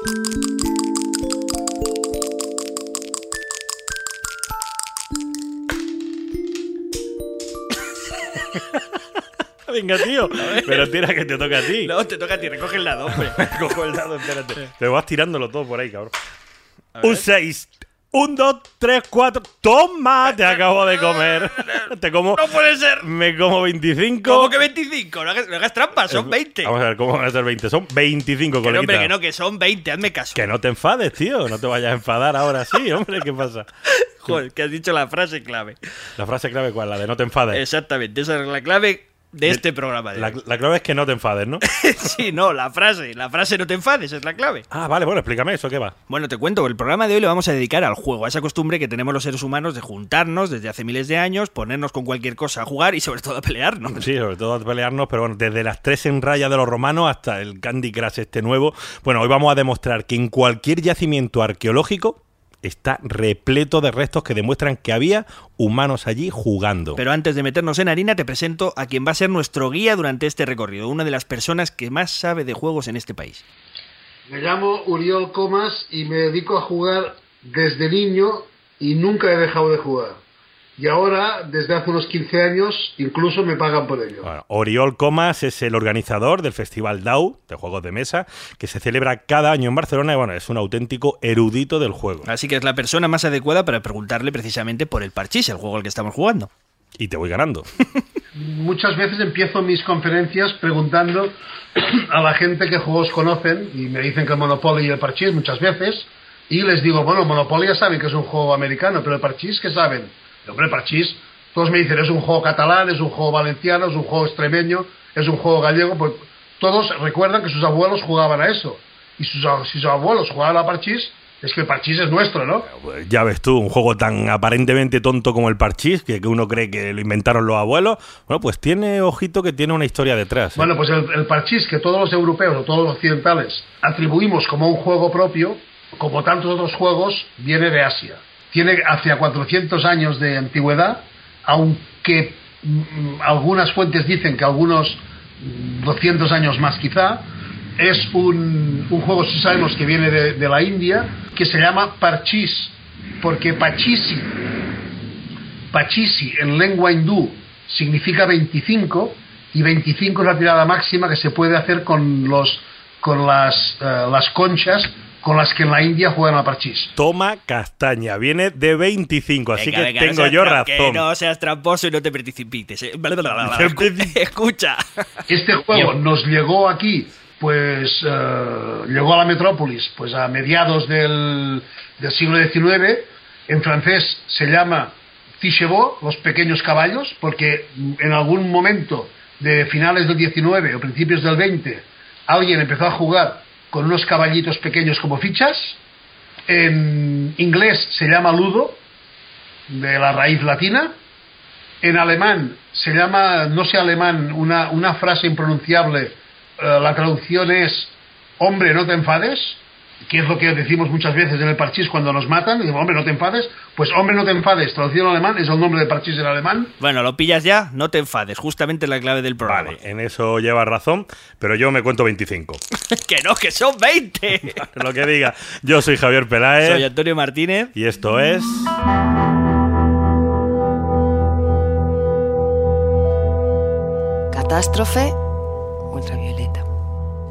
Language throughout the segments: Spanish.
Venga, tío. Pero tira que te toca a ti. No, te toca a ti, recoge el dado, hombre. Cojo el dado, espérate. Te vas tirándolo todo por ahí, cabrón. Un 6. Un, dos, tres, cuatro. ¡Toma! Te acabo de comer. Te como. ¡No puede ser! Me como 25. ¿Cómo que 25? No hagas, no hagas trampas, son 20. Vamos a ver, ¿cómo van a ser 20? Son 25, Que no, hombre, coleguita. que no, que son 20, hazme caso. Que no te enfades, tío. No te vayas a enfadar ahora sí, hombre. ¿Qué pasa? Joder, que has dicho la frase clave. La frase clave, ¿cuál? La de no te enfades. Exactamente, esa es la clave de este programa. De La, hoy. la clave es que no te enfades, ¿no? sí, no, la frase. La frase no te enfades, es la clave. Ah, vale, bueno, explícame eso, ¿qué va? Bueno, te cuento, el programa de hoy lo vamos a dedicar al juego, a esa costumbre que tenemos los seres humanos de juntarnos desde hace miles de años, ponernos con cualquier cosa a jugar y sobre todo a pelearnos. Sí, sobre todo a pelearnos, pero bueno, desde las tres en raya de los romanos hasta el Candy Crush este nuevo. Bueno, hoy vamos a demostrar que en cualquier yacimiento arqueológico está repleto de restos que demuestran que había humanos allí jugando. Pero antes de meternos en harina, te presento a quien va a ser nuestro guía durante este recorrido, una de las personas que más sabe de juegos en este país. Me llamo Uriol Comas y me dedico a jugar desde niño y nunca he dejado de jugar. Y ahora, desde hace unos 15 años, incluso me pagan por ello. Bueno, Oriol Comas es el organizador del Festival DAO de juegos de mesa que se celebra cada año en Barcelona y bueno, es un auténtico erudito del juego. Así que es la persona más adecuada para preguntarle precisamente por el parchís, el juego al que estamos jugando. Y te voy ganando. Muchas veces empiezo mis conferencias preguntando a la gente qué juegos conocen y me dicen que el Monopoly y el Parchís muchas veces y les digo, bueno, Monopoly ya saben que es un juego americano, pero el Parchís, ¿qué saben? Y, hombre, el Parchís, todos me dicen, es un juego catalán, es un juego valenciano, es un juego extremeño, es un juego gallego, pues todos recuerdan que sus abuelos jugaban a eso. Y sus, si sus abuelos jugaban a Parchís, es que el Parchís es nuestro, ¿no? Ya ves tú, un juego tan aparentemente tonto como el parchís, que, que uno cree que lo inventaron los abuelos, bueno, pues tiene, ojito, que tiene una historia detrás. ¿eh? Bueno, pues el, el parchís que todos los europeos o todos los occidentales atribuimos como un juego propio, como tantos otros juegos, viene de Asia. Tiene hacia 400 años de antigüedad, aunque mm, algunas fuentes dicen que algunos mm, 200 años más quizá. Es un, juego, si sabemos que viene de, de la India, que se llama parchís, porque pachisi, pachisi en lengua hindú significa 25 y 25 es la tirada máxima que se puede hacer con los con las, eh, las conchas con las que en la India juegan al parchís. Toma castaña, viene de 25, así Venga, que venga, no tengo seas yo tra- que razón. no seas tramposo y no te precipites. eh. Escucha. Este juego nos llegó aquí, pues eh, llegó a la metrópolis, pues a mediados del, del siglo XIX. En francés se llama fichebot, los pequeños caballos, porque en algún momento de finales del XIX o principios del XX alguien empezó a jugar con unos caballitos pequeños como fichas. En inglés se llama ludo, de la raíz latina. En alemán se llama, no sé alemán, una, frase impronunciable, eh, la traducción es hombre, no te enfades, que es lo que decimos muchas veces en el parchís cuando nos matan, decimos, hombre, no te enfades, pues hombre, no te enfades, traducido en alemán, es el nombre del parchís en alemán. Bueno, lo pillas ya, no te enfades. Justamente la clave del programa. Vale, en eso llevas razón, pero yo me cuento 25. que no, que son 20. Lo que diga. Yo soy Javier Peláez Soy Antonio Martínez. y esto es... Catástrofe.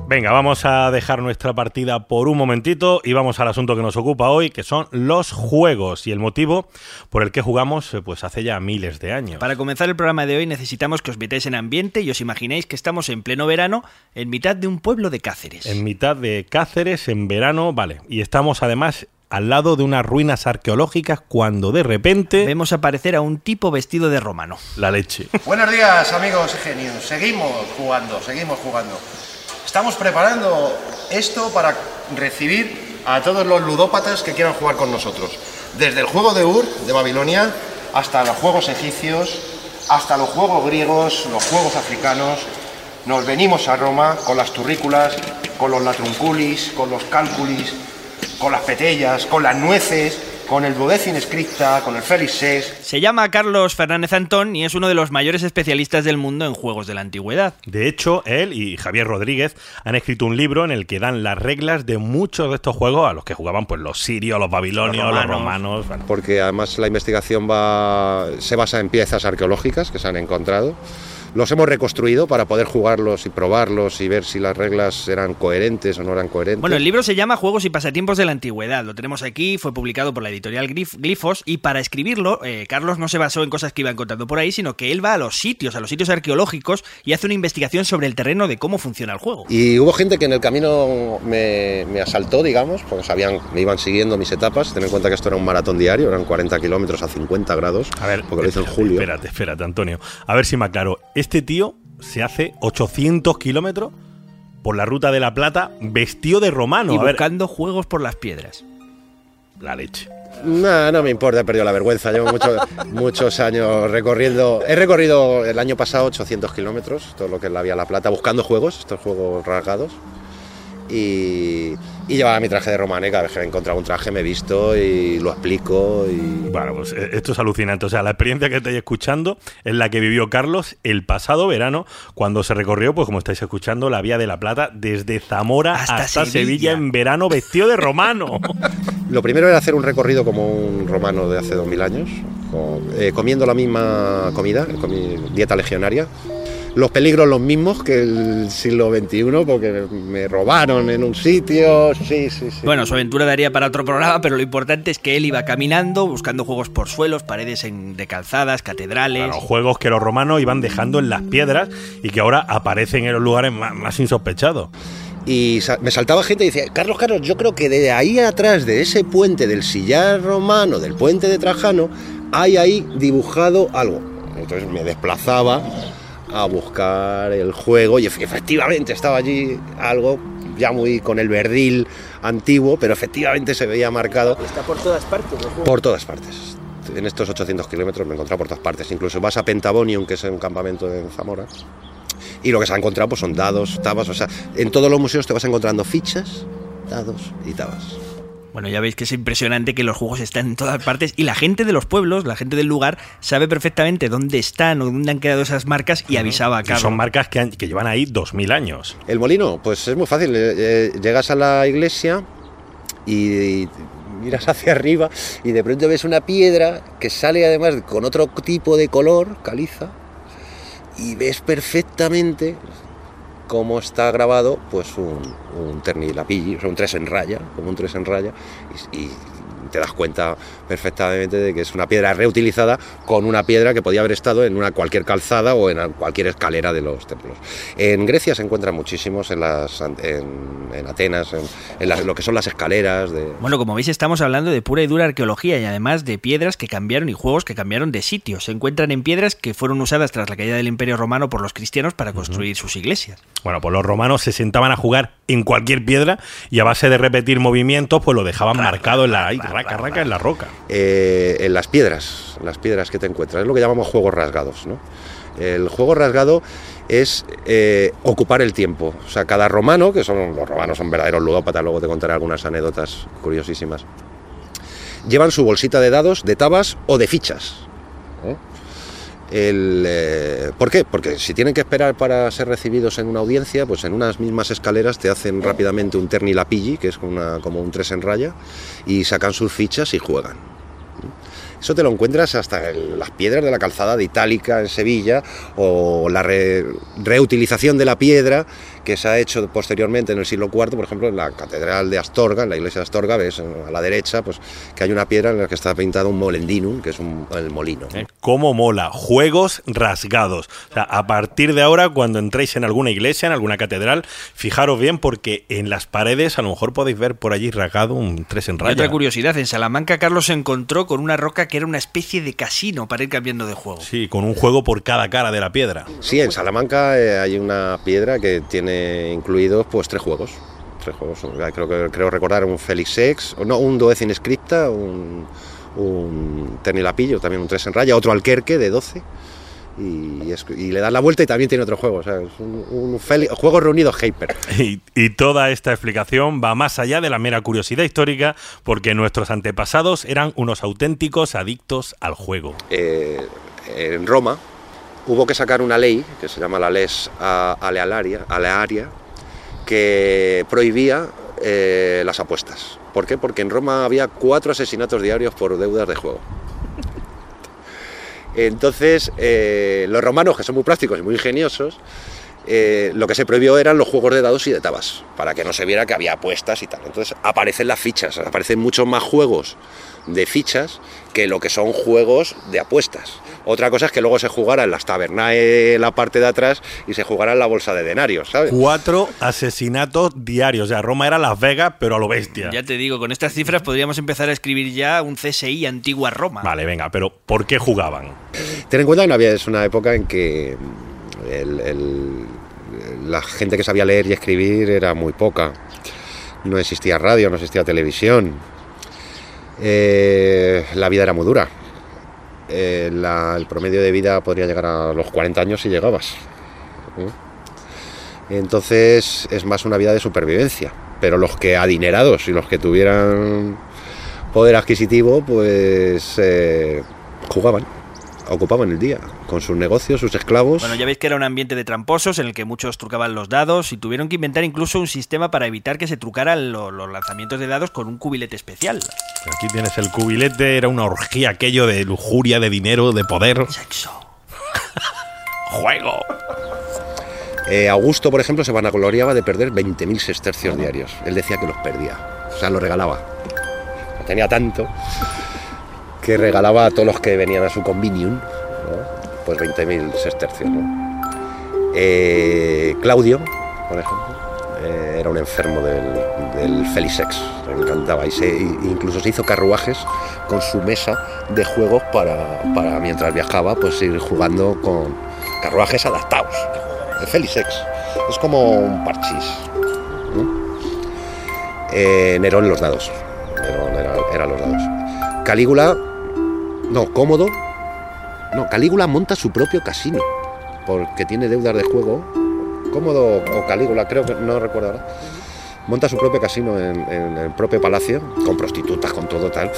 Venga, vamos a dejar nuestra partida por un momentito y vamos al asunto que nos ocupa hoy, que son los juegos y el motivo por el que jugamos eh, pues hace ya miles de años. Para comenzar el programa de hoy necesitamos que os metáis en ambiente y os imaginéis que estamos en pleno verano en mitad de un pueblo de Cáceres. En mitad de Cáceres, en verano, vale. Y estamos además al lado de unas ruinas arqueológicas cuando de repente... Vemos aparecer a un tipo vestido de romano. La leche. Buenos días, amigos genios. Seguimos jugando, seguimos jugando. Estamos preparando esto para recibir a todos los ludópatas que quieran jugar con nosotros. Desde el juego de Ur, de Babilonia, hasta los juegos egipcios, hasta los juegos griegos, los juegos africanos. Nos venimos a Roma con las turrículas, con los latrunculis, con los cálculis, con las petellas, con las nueces. Con el Duodecim Scripta, con el Felix 6. Se llama Carlos Fernández Antón y es uno de los mayores especialistas del mundo en juegos de la antigüedad. De hecho, él y Javier Rodríguez han escrito un libro en el que dan las reglas de muchos de estos juegos a los que jugaban pues los sirios, los babilonios, los romanos. bueno. porque además la investigación va, se basa en piezas arqueológicas que se han encontrado. Los hemos reconstruido para poder jugarlos y probarlos y ver si las reglas eran coherentes o no eran coherentes. Bueno, el libro se llama Juegos y pasatiempos de la antigüedad. Lo tenemos aquí, fue publicado por la editorial Glif- Glifos y para escribirlo, eh, Carlos no se basó en cosas que iba encontrando por ahí, sino que él va a los sitios, a los sitios arqueológicos y hace una investigación sobre el terreno de cómo funciona el juego. Y hubo gente que en el camino me, me asaltó, digamos, porque sabían, me iban siguiendo mis etapas. Ten en cuenta que esto era un maratón diario, eran 40 kilómetros a 50 grados, A ver, porque lo hice en julio. Espérate, espérate, Antonio. A ver si me aclaro. Este tío se hace 800 kilómetros por la ruta de la Plata vestido de romano. y a ver, buscando juegos por las piedras. la leche. No, no me importa, he perdido la vergüenza. Llevo mucho- muchos años recorriendo. He recorrido el año pasado 800 kilómetros, todo lo que es la Vía La Plata, buscando juegos, estos juegos rasgados. Y, y llevaba mi traje de romano y cada vez que me he encontrado un traje me he visto y lo explico. Y... Bueno, pues eh, esto es alucinante. O sea, la experiencia que estáis escuchando es la que vivió Carlos el pasado verano, cuando se recorrió, pues como estáis escuchando, la Vía de la Plata desde Zamora Hasta hasta, Sevilla. Sevilla. en verano vestido de romano. Lo primero era hacer un recorrido como un romano de hace 2000 años, con- eh, comiendo la misma comida, comi- dieta legionaria. Los peligros los mismos que el siglo XXI, porque me robaron en un sitio. Sí, sí, sí. Bueno, su aventura daría para otro programa, pero lo importante es que él iba caminando, buscando juegos por suelos, paredes en- de calzadas, catedrales. Claro, juegos que los romanos iban dejando en las piedras y que ahora aparecen en los lugares más, más insospechados. Y me saltaba gente y decía, Carlos, Carlos, yo creo que de ahí atrás, de ese puente del sillar romano, del puente de Trajano, hay ahí dibujado algo. Entonces me desplazaba a buscar el juego y efe- efectivamente estaba allí algo ya muy con el verdil antiguo, pero efectivamente se veía marcado Está por todas partes. por todas partes. En estos 800 kilómetros me he encontrado por todas partes. Incluso vas a Pentabonium, que es un campamento en Zamora, y lo que se ha encontrado pues, son dados, tabas. O sea, en todos los museos te vas encontrando fichas, dados y tabas. Bueno, ya veis que es impresionante que los juegos están en todas partes y la gente de los pueblos, la gente del lugar, sabe perfectamente dónde están o dónde han quedado esas marcas y avisaba a Y son marcas que, han- que llevan ahí 2000 años. El molino, pues es muy fácil. eh, eh, llegas a la iglesia y, y miras hacia arriba y de pronto ves una piedra que sale además con otro tipo de color, caliza, y ves perfectamente cómo está grabado pues un, un ternilapilli, o un tres en raya, como un tres en raya, y te das cuenta perfectamente de que es una piedra reutilizada con una piedra que podía haber estado en una cualquier calzada o en cualquier escalera de los templos. En Grecia se encuentran muchísimos, en, las, en, en Atenas, en, en las- lo que son las escaleras de... Bueno, como veis estamos hablando de pura y dura arqueología y además de piedras que cambiaron y juegos que cambiaron de sitio. Se encuentran en piedras que fueron usadas tras la caída del Imperio Romano por los cristianos para construir sus iglesias. Bueno, pues los romanos se sentaban a jugar en cualquier piedra y a base de repetir movimientos, pues lo dejaban marcado en la ahí, raca, raca, en la roca. eh, en las piedras, las piedras que te encuentras. Es lo que llamamos juegos rasgados. ¿no? El juego rasgado es eh, ocupar el tiempo. O sea, cada romano, que son los romanos son verdaderos ludópatas, luego te contaré algunas anécdotas curiosísimas, llevan su bolsita de dados, de tabas o de fichas. ¿eh? Eh, ¿Por qué? Porque si tienen que esperar para ser recibidos en una audiencia, pues en unas mismas escaleras te hacen rápidamente un ternilapilli, que es como un tres en raya, y sacan sus fichas y juegan. Eso te lo encuentras hasta en las piedras de la calzada de Itálica en Sevilla o la re- reutilización de la piedra que se ha hecho posteriormente en el siglo IV, por ejemplo, en la catedral de Astorga, en la iglesia de Astorga, ves eh, a la derecha pues que hay una piedra en la que está pintado un molendinum, que es un, el molino. ¿no? ¿Cómo mola? Juegos rasgados. O sea, a partir de ahora, cuando entréis en alguna iglesia, en alguna catedral, fijaros bien porque en las paredes a lo mejor podéis ver por allí rasgado un tres en Y raya. otra curiosidad, en Salamanca Carlos se encontró con una roca que era una especie de casino para ir cambiando de juego. Sí, con un juego por cada cara de la piedra. Sí, en Salamanca eh, hay una piedra que tiene incluidos pues tres juegos. Tres juegos. Eh, Creo que creo recordar un Felix X, o no, un Duecin Scripta, un, un Ternilapillo, también un 3 en raya, otro Alquerque de 12 y, es- y le das la vuelta y también tiene otro juego. O sea, es un, un juego reunido Hyper. Y, y toda esta explicación va más allá de la mera curiosidad histórica, porque nuestros antepasados eran unos auténticos adictos al juego. Eh, en Roma hubo que sacar una ley que se llama la Les Alearia, Alearia que prohibía eh, las apuestas. ¿Por qué? Porque en Roma había cuatro asesinatos diarios por deudas de juego. Entonces, eh, los romanos, que son muy prácticos y muy ingeniosos, eh, lo que se prohibió eran los juegos de dados y de tabas, para que no se viera que había apuestas y tal. Entonces aparecen las fichas, aparecen muchos más juegos de fichas que lo que son juegos de apuestas. Otra cosa es que luego se jugara en las tabernas en la parte de atrás y se jugara en la bolsa de denarios, ¿sabes? Cuatro asesinatos diarios. O sea, Roma era Las Vegas, pero a lo bestia. Ya te digo, con estas cifras podríamos empezar a escribir ya un CSI antigua Roma. Vale, venga, pero ¿por qué jugaban? Ten en cuenta que no había, es una época en que el- el- la gente que sabía leer y escribir era muy poca. No existía radio, no existía televisión. Eh, la vida era muy dura. Eh, el promedio de vida podría llegar a los 40 años si llegabas. ¿eh? Entonces es más una vida de supervivencia. Pero los que adinerados y los que tuvieran poder adquisitivo, pues jugaban, ocupaban el día con sus negocios, sus esclavos. Bueno, ya veis que era un ambiente de tramposos en el que muchos trucaban los dados y tuvieron que inventar incluso un sistema para evitar que se trucaran lo- los lanzamientos de dados con un cubilete especial. Aquí tienes el cubilete, era una orgía aquello de lujuria, de dinero, de poder. Sexo. ¡Juego! Eh, Augusto, por ejemplo, se vanagloriaba de perder 20.000 sestercios diarios. Él decía que los perdía, o sea, los regalaba. Tenía tanto que regalaba a todos los que venían a su convenium, pues 20.000 sestercios. ¿no? Eh, Claudio, por ejemplo, eh, era un enfermo del, del Felisex, le encantaba. Y se, incluso se hizo carruajes con su mesa de juegos para, para mientras viajaba, pues ir jugando con carruajes adaptados. El Felisex es como un parchís. Eh, Nerón los dados. Nerón era los dados. Calígula, no, cómodo. No, Calígula monta su propio casino porque tiene deudas de juego. Cómodo o Calígula, creo que no recuerdo ahora. Monta su propio casino en, el propio palacio, con prostitutas, con todo tal.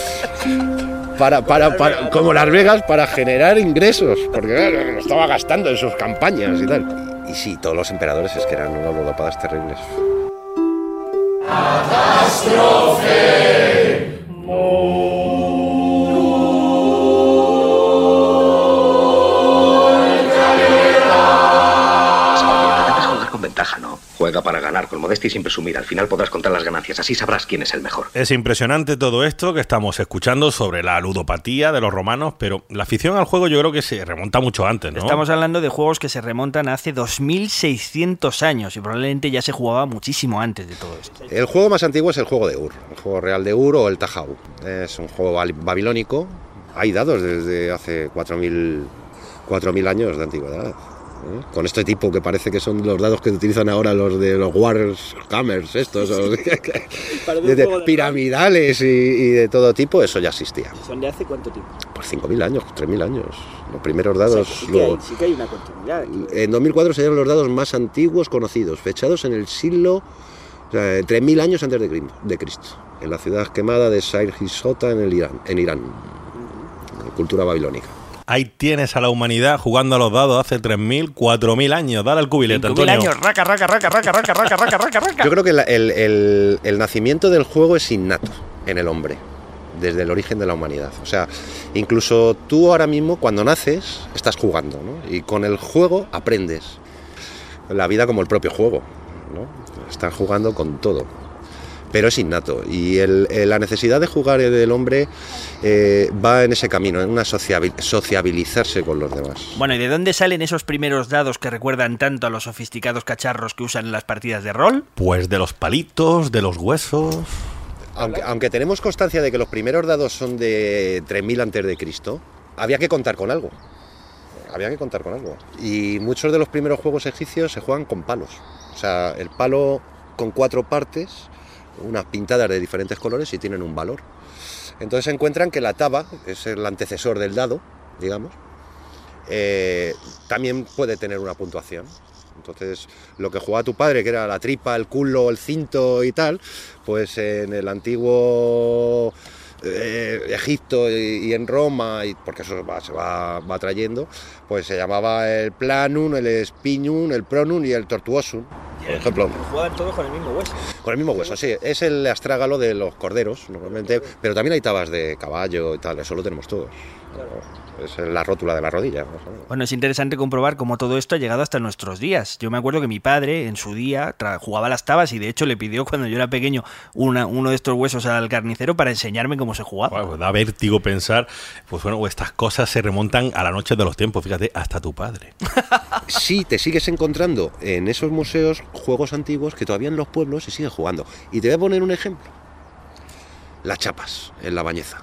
Para, para, para- como Las Vegas, para generar ingresos, porque claro, estaba gastando en sus campañas y tal. Y, sí, todos los emperadores es que eran unos ludopadas terribles. Debes Juega para ganar, con modestia y sin presumir. Al final podrás contar las ganancias, así sabrás quién es el mejor. Es impresionante todo esto que estamos escuchando sobre la ludopatía de los romanos, pero la afición al juego yo creo que se remonta mucho antes, ¿no? Estamos hablando de juegos que se remontan a hace 2600 años y probablemente ya se jugaba muchísimo antes de todo esto. El juego más antiguo es el juego de Ur, el juego real de Ur o el Tajau. Es un juego babilónico. Hay dados desde hace 4.000 4.000 años de antigüedad. ¿Eh? Con este tipo que parece que son los dados que utilizan ahora los de los Warhammers, estos, o- de- de piramidales y, y de todo tipo, eso ya existía. ¿Son de hace cuánto tiempo? Por 5.000 años, 3.000 años. Los primeros dados. lo- que hay una continuidad. en 2004 serían los dados más antiguos conocidos, fechados en el siglo o sea, 3.000 años antes de Cristo, en la ciudad quemada de Sair Hisota en, el Irán, en Irán, cultura babilónica. Ahí tienes a la humanidad jugando a los dados hace 3.000, 4.000 años. Dale al cubilete, 5000 Antonio. años, raca, raca, raca, raca, raca, raca, raca, raca, raca. Yo creo que la- el, el- el nacimiento del juego es innato en el hombre, desde el origen de la humanidad. O sea, incluso tú ahora mismo cuando naces estás jugando, ¿no? Y con el juego aprendes. La vida como el propio juego, ¿no? Estás jugando con todo. Pero es innato y el- eh, la necesidad de jugar del hombre eh, va en ese camino, en una sociabil- sociabilizarse con los demás. Bueno, ¿y de dónde salen esos primeros dados que recuerdan tanto a los sofisticados cacharros que usan en las partidas de rol? Pues de los palitos, de los huesos. Aunque, aunque tenemos constancia de que los primeros dados son de 3000 antes de Cristo, había que contar con algo. Había que contar con algo. Y muchos de los primeros juegos egipcios se juegan con palos. O sea, el palo con cuatro partes, unas pintadas de diferentes colores y tienen un valor. Entonces encuentran que la taba, que es el antecesor del dado, digamos, eh, también puede tener una puntuación. Entonces, lo que jugaba tu padre, que era la tripa, el culo, el cinto y tal, pues en el antiguo eh, Egipto y, y en Roma, y, porque eso va- se va, va trayendo, pues se llamaba el planum, el spinum, el pronum y el tortuosum, por ejemplo. Juegan todos con el mismo hueso. Con el mismo hueso, sí. Es el astrágalo de los corderos, normalmente. Pero también hay tabas de caballo y tal, eso lo tenemos todos. Es la rótula de la rodilla. Bueno, es interesante comprobar cómo todo esto ha llegado hasta nuestros días. Yo me acuerdo que mi padre en su día jugaba las tabas y de hecho le pidió cuando yo era pequeño una- uno de estos huesos al carnicero para enseñarme cómo se jugaba. Bueno, pues da vértigo pensar, pues bueno, estas cosas se remontan a la noche de los tiempos, fíjate, hasta tu padre. Sí, te sigues encontrando en esos museos juegos antiguos que todavía en los pueblos se siguen jugando. Y te voy a poner un ejemplo. Las chapas, en la bañeza.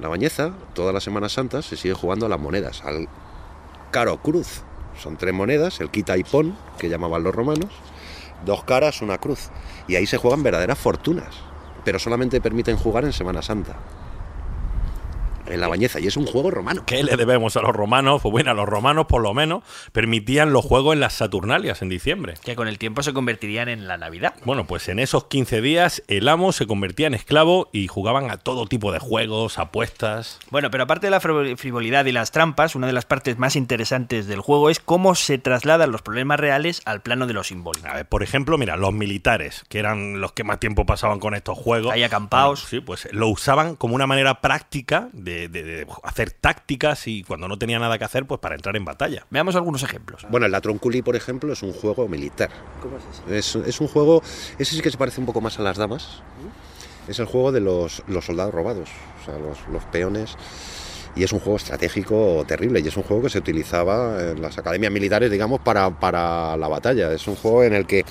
La bañeza, todas las Semanas Santas, se sigue jugando a las monedas, al caro cruz. Son tres monedas, el quita y pon, que llamaban los romanos, dos caras, una cruz. Y ahí se juegan verdaderas fortunas, pero solamente permiten jugar en Semana Santa. En la bañeza, y es un juego romano. ¿Qué le debemos a los romanos? Pues bueno, a los romanos por lo menos permitían los juegos en las Saturnalias en diciembre. Que con el tiempo se convertirían en la Navidad. Bueno, pues en esos 15 días el amo se convertía en esclavo y jugaban a todo tipo de juegos, apuestas. Bueno, pero aparte de la frivol- frivolidad y las trampas, una de las partes más interesantes del juego es cómo se trasladan los problemas reales al plano de lo simbólico. A ver, por ejemplo, mira, los militares, que eran los que más tiempo pasaban con estos juegos. Ahí acampaos. Bueno, sí, pues lo usaban como una manera práctica de, de- de hacer tácticas y cuando no tenía nada que hacer, pues para entrar en batalla. Veamos algunos ejemplos. Bueno, el Latronculi, por ejemplo, es un juego militar. ¿Cómo es eso? Es, es un juego, ese sí que se parece un poco más a las damas. Es el juego de los, los soldados robados, o sea, los, los peones. Y es un juego estratégico terrible. Y es un juego que se utilizaba en las academias militares, digamos, para, para la batalla. Es un juego en el que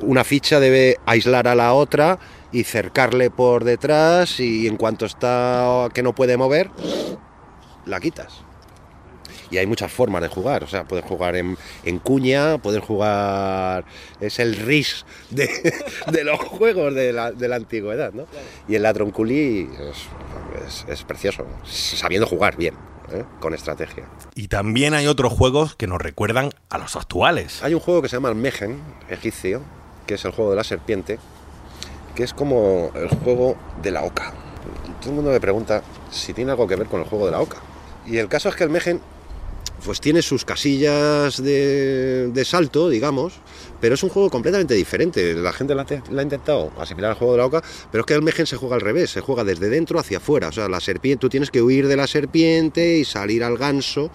una ficha debe aislar a la otra y cercarle por detrás. Y en cuanto está que no puede mover, la quitas. Y hay muchas formas de jugar, o sea, puedes jugar en, en cuña, puedes jugar... Es el RIS de, de los juegos de la, de la antigüedad, ¿no? Y el Ladronculi es, es, es precioso, sabiendo jugar bien, ¿eh? con estrategia. Y también hay otros juegos que nos recuerdan a los actuales. Hay un juego que se llama el Megen, egipcio, que es el juego de la serpiente, que es como el juego de la oca. Todo el mundo me pregunta si tiene algo que ver con el juego de la oca. Y el caso es que el Megen pues tiene sus casillas de, de salto, digamos, pero es un juego completamente diferente. La gente la, la ha intentado asimilar al juego de la oca, pero es que el Megen se juega al revés, se juega desde dentro hacia afuera. O sea, la serpiente, tú tienes que huir de la serpiente y salir al ganso,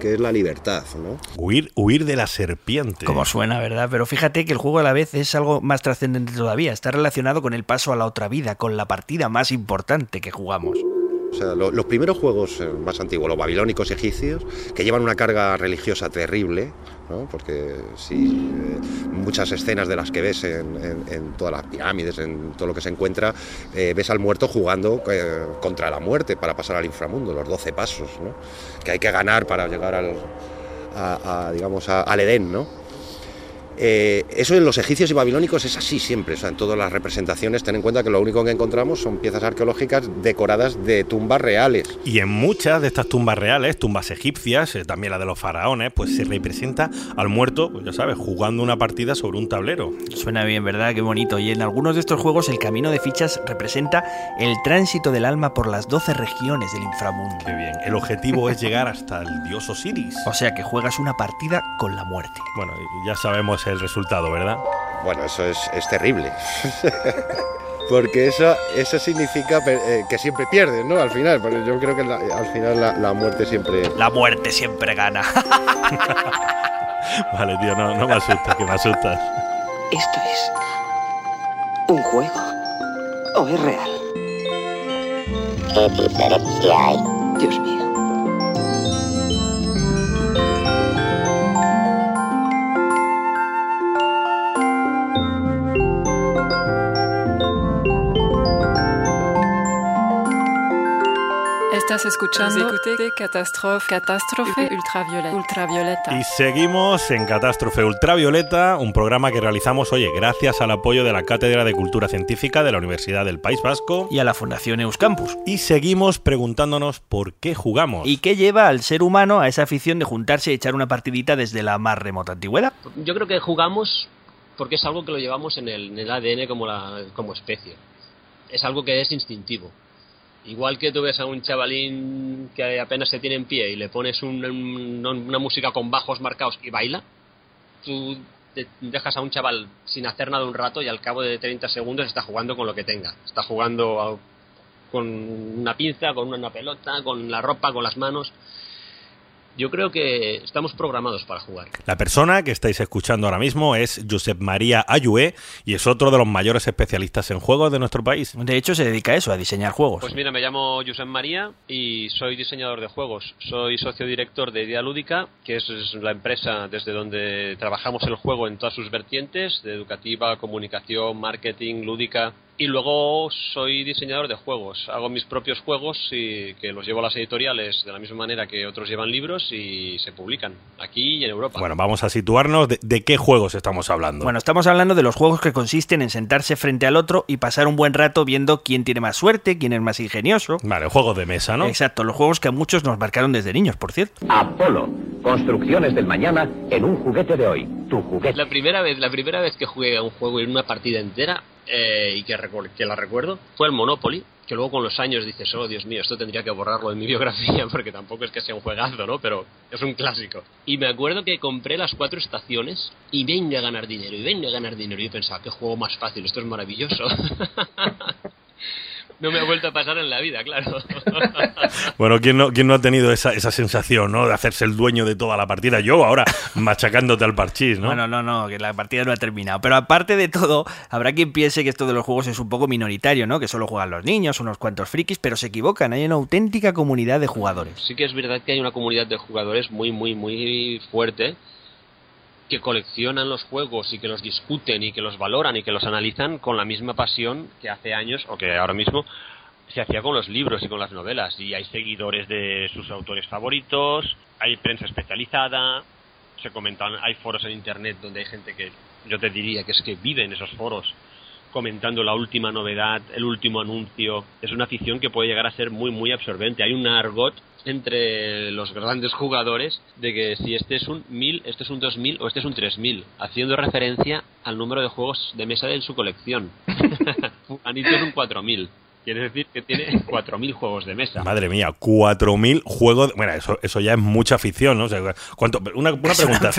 que es la libertad, ¿no? Huir, huir de la serpiente. Como suena, ¿verdad? Pero fíjate que el juego a la vez es algo más trascendente todavía. Está relacionado con el paso a la otra vida, con la partida más importante que jugamos. O sea, lo- los primeros juegos eh, más antiguos, los babilónicos egipcios, que llevan una carga religiosa terrible, porque sí, eh, muchas escenas de las que ves en, todas las pirámides, en todo lo que se encuentra, eh, ves al muerto jugando eh, contra la muerte para pasar al inframundo, los 12 pasos, que hay que ganar para llegar al, digamos, al Edén, ¿no? Eh, eso en los egipcios y babilónicos es así siempre, o sea, en todas las representaciones, ten en cuenta que lo único que encontramos son piezas arqueológicas decoradas de tumbas reales. Y en muchas de estas tumbas reales, tumbas egipcias, eh, también la de los faraones, pues se representa al muerto, pues ya sabes, jugando una partida sobre un tablero. Suena bien, ¿verdad? Qué bonito. Y en algunos de estos juegos el camino de fichas representa el tránsito del alma por las 12 regiones del inframundo. Qué bien. El objetivo es llegar hasta el dios Osiris. O sea que juegas una partida con la muerte. Bueno, ya sabemos el resultado, ¿verdad? Bueno, eso es, es terrible. Porque eso, eso significa eh, que siempre pierdes, ¿no? Al final, pero yo creo que la- al final la, la muerte siempre... La muerte siempre gana. Vale, tío, no, no me asustes, que me asustas. ¿Esto es un juego o es real? ¿Qué diferencia hay? Dios mío. Estás escuchando Catástrofe, Catástrofe Ultravioleta. Ultravioleta. Y seguimos en Catástrofe Ultravioleta, un programa que realizamos, oye, gracias al apoyo de la Cátedra de Cultura Científica de la Universidad del País Vasco y a la Fundación Euskampus. Y seguimos preguntándonos por qué jugamos. ¿Y qué lleva al ser humano a esa afición de juntarse y echar una partidita desde la más remota antigüedad? Yo creo que jugamos porque es algo que lo llevamos en el, en el ADN como, la, como especie. Es algo que es instintivo Igual que tú ves a un chavalín que apenas se tiene en pie y le pones una música con bajos marcados y baila, tú dejas a un chaval sin hacer nada un rato y al cabo de 30 segundos está jugando con lo que tenga. Está jugando con una pinza, con una pelota, con la ropa, con las manos yo creo que estamos programados para jugar. La persona que estáis escuchando ahora mismo es Josep María Ayué y es otro de los mayores especialistas en juegos de nuestro país. De hecho, se dedica a eso, a diseñar juegos. Pues mira, me llamo Josep María y soy diseñador de juegos. Soy socio director de Idea Lúdica, que es la empresa desde donde trabajamos el juego en todas sus vertientes, de educativa, comunicación, marketing, lúdica y luego soy diseñador de juegos. Hago mis propios juegos y que los llevo a las editoriales de la misma manera que otros llevan libros y se publican aquí y en Europa. Bueno, vamos a situarnos. ¿De, qué juegos estamos hablando? Bueno, estamos hablando de los juegos que consisten en sentarse frente al otro y pasar un buen rato viendo quién tiene más suerte, quién es más ingenioso. Vale, juegos de mesa, ¿no? Exacto, los juegos que a muchos nos marcaron desde niños, por cierto. Apolo, construcciones del mañana en un juguete de hoy. Tu juguete. La primera vez, la primera vez que jugué a un juego en una partida entera eh, y que, que la recuerdo fue el Monopoly, que luego con los años dices, oh Dios mío, esto tendría que borrarlo en mi biografía porque tampoco es que sea un juegazo, ¿no? Pero es un clásico. Y me acuerdo que compré las cuatro estaciones y venga a ganar dinero, y venga a ganar dinero. Y yo pensaba, qué juego más fácil, esto es maravilloso. no me ha vuelto a pasar en la vida, claro. bueno, ¿quién no, quién no ha tenido esa, esa sensación, ¿no? De hacerse el dueño de toda la partida. Yo ahora machacándote al parchís, ¿no? Bueno, no, no, que la partida no ha terminado. Pero aparte de todo, habrá quien piense que esto de los juegos es un poco minoritario, ¿no? Que solo juegan los niños, unos cuantos frikis, pero se equivocan. Hay una auténtica comunidad de jugadores. Sí que es verdad que hay una comunidad de jugadores muy, muy, muy fuerte que coleccionan los juegos y que los discuten y que los valoran y que los analizan con la misma pasión que hace años o que ahora mismo se hacía con los libros y con las novelas. Y hay seguidores de sus autores favoritos, hay prensa especializada, se comentan, hay foros en internet donde hay gente que yo te diría que es que vive en esos foros comentando la última novedad, el último anuncio. Es una afición que puede llegar a ser muy, muy absorbente. Hay un argot entre los grandes jugadores de que si este es un 1000, este es un 2000 o este es un 3000, haciendo referencia al número de juegos de mesa de su colección. Anito es un 4000. Quiere decir que tiene 4.000 juegos de mesa. Madre mía, 4.000 juegos. Bueno, eso, eso ya es mucha afición, ¿no? ¿cuánto, una, una pregunta.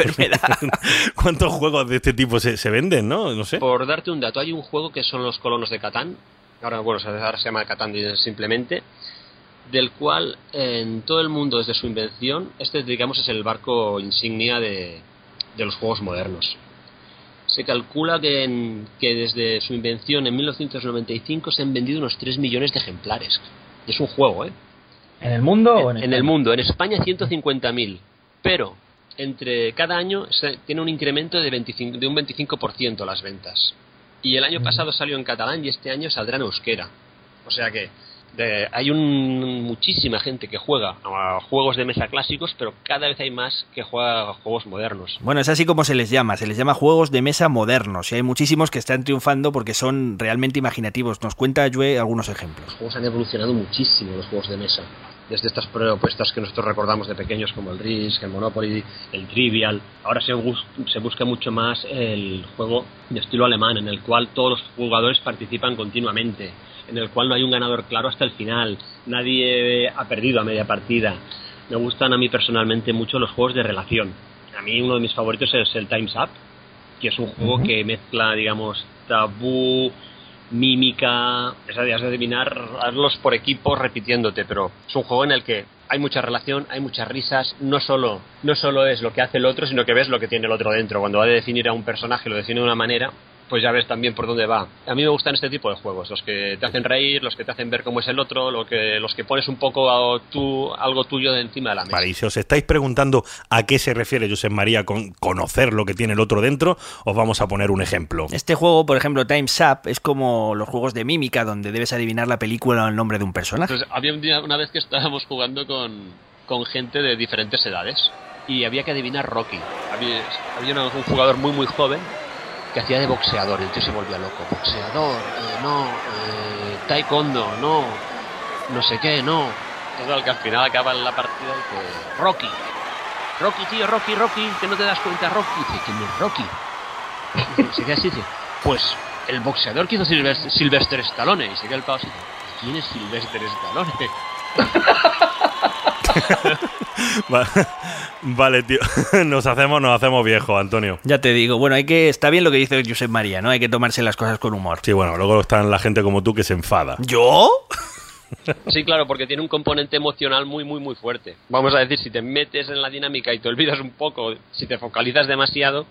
¿Cuántos juegos de este tipo se, se, venden, no? No sé. Por darte un dato, hay un juego que son los colonos de Catán. Ahora, bueno, ahora se llama Catán simplemente. Del cual en todo el mundo, desde su invención, este, digamos, es el barco insignia de, de los juegos modernos se calcula que, que desde su invención en 1995 se han vendido unos 3 millones de ejemplares. Es un juego, ¿eh? ¿En el mundo en, o en, en el mundo. En España 150.000. Pero entre cada año se, tiene un incremento de, 25, de un 25% las ventas. Y el año mm. pasado salió en catalán y este año saldrá en euskera. O sea que hay un, muchísima gente que juega a juegos de mesa clásicos, pero cada vez hay más que juega a juegos modernos. Bueno, es así como se les llama, se les llama juegos de mesa modernos y hay muchísimos que están triunfando porque son realmente imaginativos. Nos cuenta Jue algunos ejemplos. Los juegos han evolucionado muchísimo, los juegos de mesa. Desde estas propuestas que nosotros recordamos de pequeños como el Risk, el Monopoly, el Trivial. Ahora se, se busca mucho más el juego de estilo alemán en el cual todos los jugadores participan continuamente en el cual no hay un ganador claro hasta el final. Nadie ha perdido a media partida. Me gustan a mí personalmente mucho los juegos de relación. A mí uno de mis favoritos es el Time's Up, que es un juego que mezcla, digamos, tabú, mímica, esa de adivinar, hazlos por equipos repitiéndote, pero es un juego en el que hay mucha relación, hay muchas risas, no solo, no solo es lo que hace el otro, sino que ves lo que tiene el otro dentro. Cuando va a definir a un personaje lo define de una manera pues ya ves también por dónde va. A mí me gustan este tipo de juegos, los que te hacen reír, los que te hacen ver cómo es el otro, lo que, los que pones un poco a tú, algo tuyo de encima de la mesa. Vale, y si os estáis preguntando a qué se refiere José María con conocer lo que tiene el otro dentro, os vamos a poner un ejemplo. Este juego, por ejemplo, Time's Up, es como los juegos de mímica donde debes adivinar la película o el nombre de un personaje. Entonces, había un día, una vez que estábamos jugando con, con gente de diferentes edades y había que adivinar Rocky. Había, había un jugador muy muy joven que hacía de boxeador el tío se volvía loco. Boxeador, eh, no, eh, taekwondo, no, no sé qué, no. Total, que al final acaba la partida y que Rocky. Rocky, tío, Rocky, Rocky, que no te das cuenta, Rocky. Dice, ¿quién es Rocky? Se queda así, dice, pues el boxeador que hizo Silvestre, Stallone. Y se queda el pavo así, ¿quién es Sylvester Stallone? Va- Vale, tío. Nos hacemos, nos hacemos viejos, Antonio. Ya te digo, bueno, hay que está bien lo que dice Josep María, ¿no? Hay que tomarse las cosas con humor. Sí, bueno, luego están la gente como tú que se enfada. ¿Yo? Sí, claro, porque tiene un componente emocional muy, muy, muy fuerte. Vamos a decir, si te metes en la dinámica y te olvidas un poco, si te focalizas demasiado,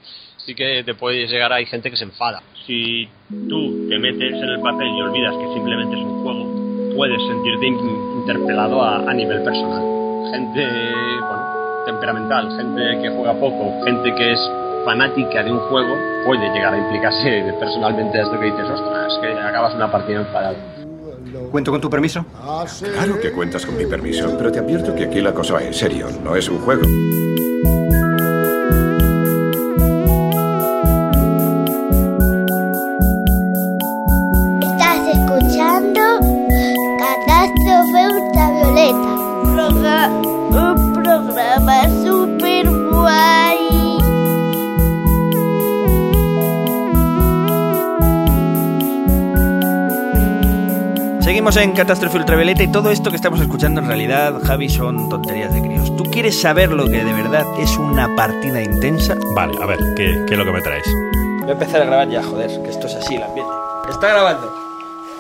sí que te puede llegar a hay gente que se enfada. Si tú te metes en el papel y olvidas que simplemente es un juego, puedes sentirte in- interpelado a, a nivel personal. Gente, bueno, temperamental, gente que juega poco, gente que es fanática de un juego, puede llegar a implicarse personalmente a esto que dices, ostras, que acabas una partida enfadado. ¿Cuento con tu permiso? Claro que cuentas con mi permiso, pero te advierto que aquí la cosa va en serio, no es un juego. Un programa super guay. Seguimos en Catástrofe Ultravioleta y todo esto que estamos escuchando en realidad, Javi, son tonterías de críos. ¿Tú quieres saber lo que de verdad es una partida intensa? Vale, a ver, ¿qué, qué es lo que me traes? Voy a empezar a grabar ya, joder, que esto es así el ambiente. Está grabando.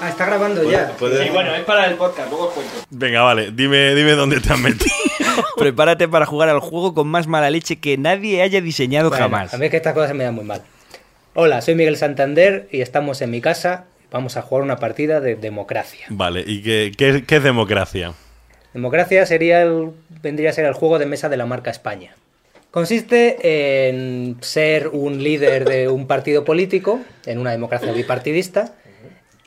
Ah, está grabando ya. Sí, bueno, es para el podcast, luego os cuento. Venga, vale, dime, dime dónde te has metido. Prepárate para jugar al juego con más mala leche que nadie haya diseñado Bueno, jamás. A mí es que estas cosas me dan muy mal. Hola, soy Miguel Santander y estamos en mi casa. Vamos a jugar una partida de democracia. Vale, ¿y qué, qué- qué es democracia? Democracia sería el, vendría a ser el juego de mesa de la marca España. Consiste en ser un líder de un partido político, en una democracia bipartidista,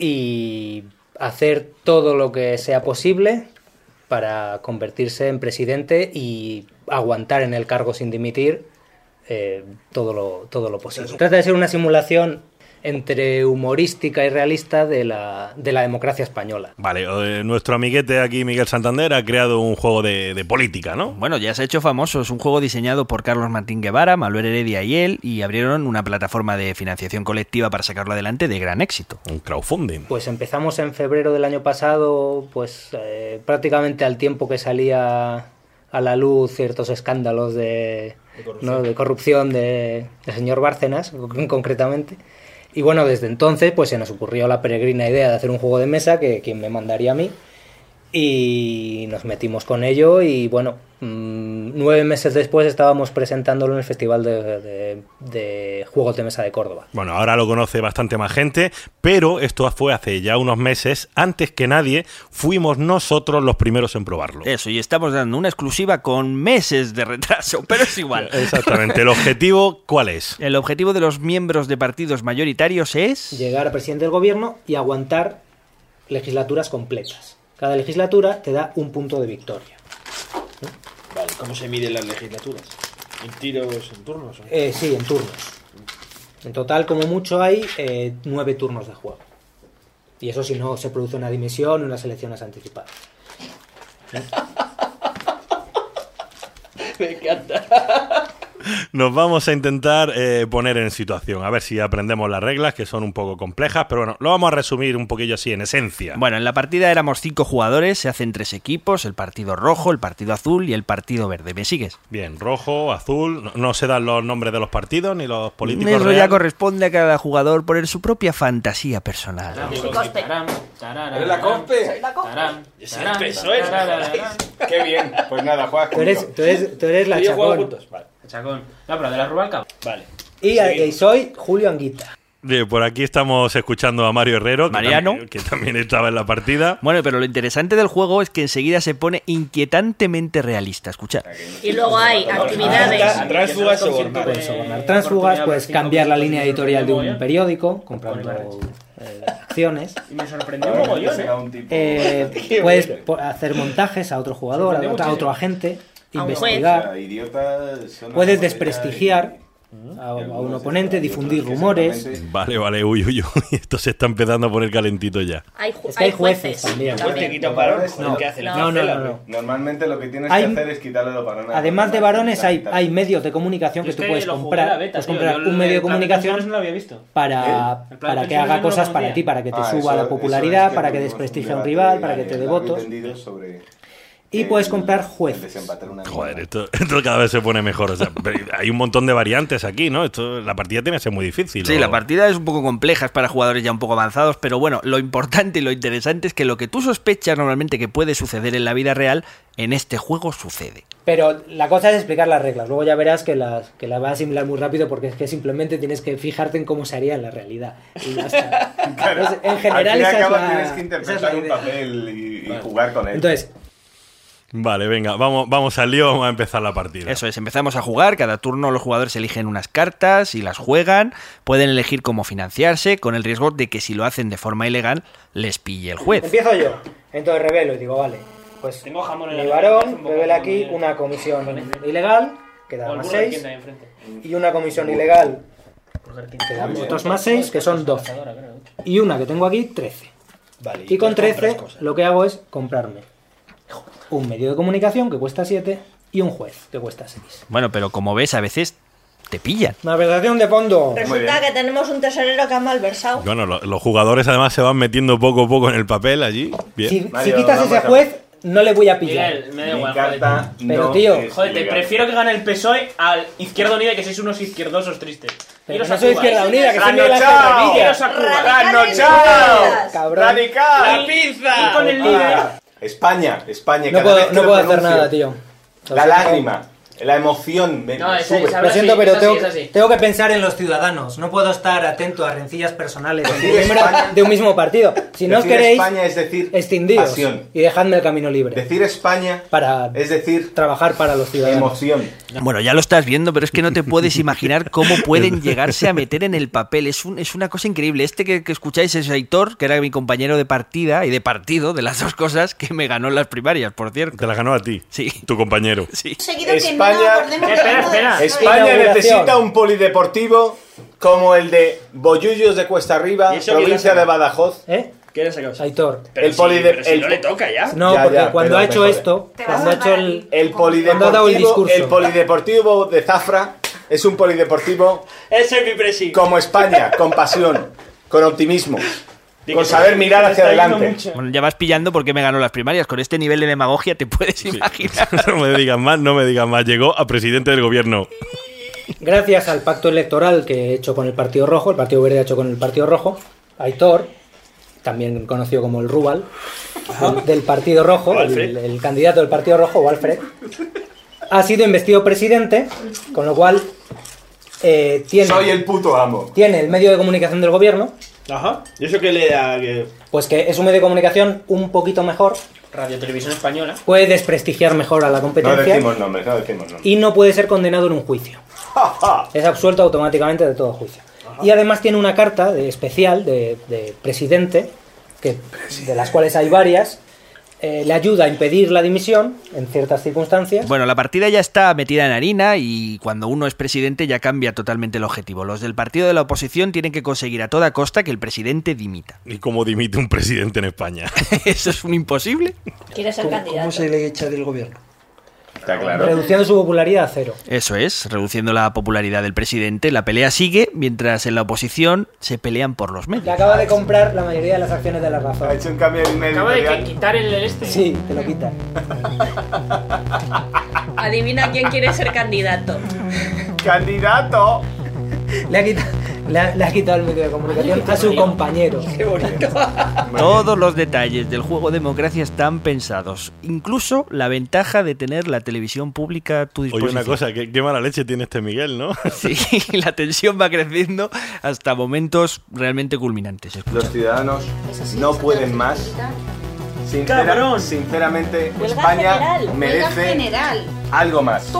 y hacer todo lo que sea posible para convertirse en presidente y aguantar en el cargo sin dimitir eh, todo, lo, todo lo posible. Trata de ser una simulación entre humorística y realista de la, de la democracia española. Vale, eh, nuestro amiguete aquí, Miguel Santander, ha creado un juego de, de política, ¿no? Bueno, ya se ha hecho famoso. Es un juego diseñado por Carlos Martín Guevara, Manuel Heredia y él, y abrieron una plataforma de financiación colectiva para sacarlo adelante de gran éxito. Un crowdfunding. Pues empezamos en febrero del año pasado, pues eh, prácticamente al tiempo que salía a la luz ciertos escándalos de, De corrupción. ¿no? de corrupción de, del señor Bárcenas, concretamente. Y bueno, desde entonces pues se nos ocurrió la peregrina idea de hacer un juego de mesa, que quien me mandaría a mí, y nos metimos con ello y bueno, mm, nueve meses después estábamos presentándolo en el Festival de, de- de Juegos de Mesa de Córdoba. Bueno, ahora lo conoce bastante más gente, pero esto fue hace ya unos meses. Antes que nadie, fuimos nosotros los primeros en probarlo. Eso, y estamos dando una exclusiva con meses de retraso, pero es igual. Exactamente. ¿El objetivo cuál es? El objetivo de los miembros de partidos mayoritarios es... llegar a presidente del gobierno y aguantar legislaturas completas. Cada legislatura te da un punto de victoria. Vale, ¿cómo se miden las legislaturas? ¿En tiros, en turnos? o? Eh, sí, en turnos. En total, como mucho, hay eh, nueve turnos de juego. Y eso si no se produce una dimisión y unas elecciones anticipadas. Me encanta. Nos vamos a intentar eh, poner en situación, a ver si aprendemos las reglas, que son un poco complejas, pero bueno, lo vamos a resumir un poquillo así, en esencia. Bueno, en la partida éramos cinco jugadores, se hacen tres equipos, el partido rojo, el partido azul y el partido verde. ¿Me sigues? Bien, rojo, azul, no, no se dan los nombres de los partidos ni los políticos. Eso ya corresponde a cada jugador poner su propia fantasía personal. ¿Eres la compe? Soy la soy. Qué bien. Pues nada, juegas Tú eres, tú eres, tú eres la chacón. Vale. Chacón. No, pero de la Rubalcaba. Vale. Y, y soy Julio Anguita. Eh, Por aquí estamos escuchando a Mario Herrero, que Mariano. también- que también estaba en la partida. Bueno, pero lo interesante del juego es que enseguida se pone inquietantemente realista. Escuchad. Y luego hay actividades. Transfugas sobornar. Puedes sobornar transfugas, puedes cambiar la línea editorial de un periódico, comprando eh, acciones. Y me sorprendió mogollón. Eh, puedes hacer montajes a otro jugador, a otro, agente. Investigar. Idiotas son Puedes desprestigiar a, a un oponente, difundir rumores. Vale, vale, uy, uy, uy, esto se está empezando a poner calentito ya. Hay, ju- Es que hay jueces. Normalmente lo que tienes Hay- que hacer es quitarle los varones. Además de varones, hay, hay medios de comunicación Yo que tú puedes comprar. beta, puedes comprar un medio de comunicación no lo había visto. para, ¿Eh? Para que haga cosas para ti, para que te Ah, suba eso- la popularidad, es que para que desprestigie a un rival, para que te dé votos. Y puedes comprar jueces. Joder, esto, esto cada vez se pone mejor. O sea, hay un montón de variantes aquí, ¿no? Esto, la partida tiene que ser muy difícil. Sí, ¿o? la partida es un poco compleja, es para jugadores ya un poco avanzados, pero bueno, lo importante y lo interesante es que lo que tú sospechas normalmente que puede suceder en la vida real, en este juego sucede. Pero la cosa es explicar las reglas. Luego ya verás que las, que las vas a asimilar muy rápido porque es que simplemente tienes que fijarte en cómo se haría en la realidad. Y ya está. Entonces, en general, Al fin y esa es la- tienes que es interpretar la un papel y, y jugar con él. Entonces, Vale, venga, vamos, vamos al lío, vamos a empezar la partida. Eso es, empezamos a jugar, cada turno los jugadores eligen unas cartas y las juegan, pueden elegir cómo financiarse, con el riesgo de que si lo hacen de forma ilegal, les pille el juez. empiezo yo. Entonces revelo y digo, vale, pues Tengo jamón en mi la varón revela aquí una comisión ilegal, que da más burro de 6, tienda ahí enfrente. y una comisión ilegal, que da otros más 6, que son 12. Y una que tengo aquí, 13. Vale, Y con 13 lo que hago es comprarme un medio de comunicación que cuesta 7 y un juez que cuesta 6. Bueno, pero como ves, a veces te pillan. Malversación de fondo. Resulta que tenemos un tesorero que ha malversado. Bueno, lo- los jugadores además se van metiendo poco a poco en el papel allí. Bien. Si, si quitas ese juez, no le voy a pillar. Miguel, me da igual. carta joder. Pero, no tío. Joder, te prefiero que gane el PSOE al Izquierda Unida que sois unos izquierdosos tristes. Pero no a soy. Izquierda Unida, que soy. ¡Rano Radicales chao! Cabrón. ¡Radical! ¡La pinza! Y con el Ah. líder. España, España. No cada puedo, vez que no lo puedo hacer pronuncio, nada, tío. La lágrima, la emoción me, No, me es- sube. es- Lo siento, sí, pero tengo, que pensar en los ciudadanos. No puedo estar atento a rencillas personales España- de un mismo partido. Si no os Decir queréis, España es decir pasión. y dejadme el camino libre Decir España para es decir trabajar para los ciudadanos. emoción. Bueno, ya lo estás viendo, pero es que no te puedes imaginar cómo pueden llegarse a meter en el papel. Es, un, es una cosa increíble. Este que, que escucháis es Aitor, que era mi compañero de partida y de partido, de las dos cosas, que me ganó en las primarias, por cierto. Te la ganó a ti, Sí. tu compañero. Sí. Seguido que España- Espera, espera. es. España necesita un polideportivo como el de Bollullos de Cuesta Arriba, ¿Y eso quién provincia de Badajoz. ¿Eh? ¿Qué le sacado? Aitor. Pero El si- polide- pero si el- no le toca ya. No, Ya, porque ya, cuando ha hecho esto, cuando ha hecho el... El dado el polideportivo, discurso. el polideportivo de Zafra es un polideportivo Ese es mi presi. como España, con pasión, con optimismo, con saber mirar hacia adelante. Bueno, ya vas pillando porque me ganó las primarias. Con este nivel de demagogia te puedes imaginar. no me digas más, no me digas más. Llegó a presidente del gobierno. Gracias al pacto electoral que he hecho con el Partido Rojo, el Partido Verde ha hecho con el Partido Rojo, Aitor, también conocido como el Rubal, del, del Partido Rojo, el, el candidato del Partido Rojo, Walfred, ha sido investido presidente, con lo cual eh, tiene, Soy el puto amo. tiene el medio de comunicación del gobierno, Ajá. ¿Y eso que le da? Que... pues que es un medio de comunicación un poquito mejor, Radio Televisión Española. puede desprestigiar mejor a la No competencia decimos nombres, no decimos nombres. y no puede ser condenado en un juicio. Ja, ja. Es absuelto automáticamente de todo juicio. Y además tiene una carta de especial de, de presidente, que, de las cuales hay varias, eh, le ayuda a impedir la dimisión en ciertas circunstancias. Bueno, la partida ya está metida en harina y cuando uno es presidente ya cambia totalmente el objetivo. Los del partido de la oposición tienen que conseguir a toda costa que el presidente dimita. ¿Y cómo dimite un presidente en España? ¿Eso es un imposible? Quiere ser candidato. le echa del gobierno? Está claro. Reduciendo su popularidad a cero. Eso es, reduciendo la popularidad del presidente. La pelea sigue mientras en la oposición se pelean por los Le medios. acaba de comprar la mayoría de las acciones de la Ha razón. hecho un cambio de medio. Acaba de que- quitar el este. Sí, te lo quita. Adivina quién quiere ser candidato. ¡Candidato! Le ha, quita- Le ha, le ha quitado el medio de comunicación a su compañero. Qué bonito. Todos los detalles del juego Democracia están pensados. Incluso la ventaja de tener la televisión pública a tu Oye, disposición. una cosa, qué, qué mala leche tiene este Miguel, ¿no? Sí, la tensión va creciendo hasta momentos realmente culminantes. Escucha. Los ciudadanos no pueden más. Sincera- sinceramente, Huelga España general, merece general. algo más.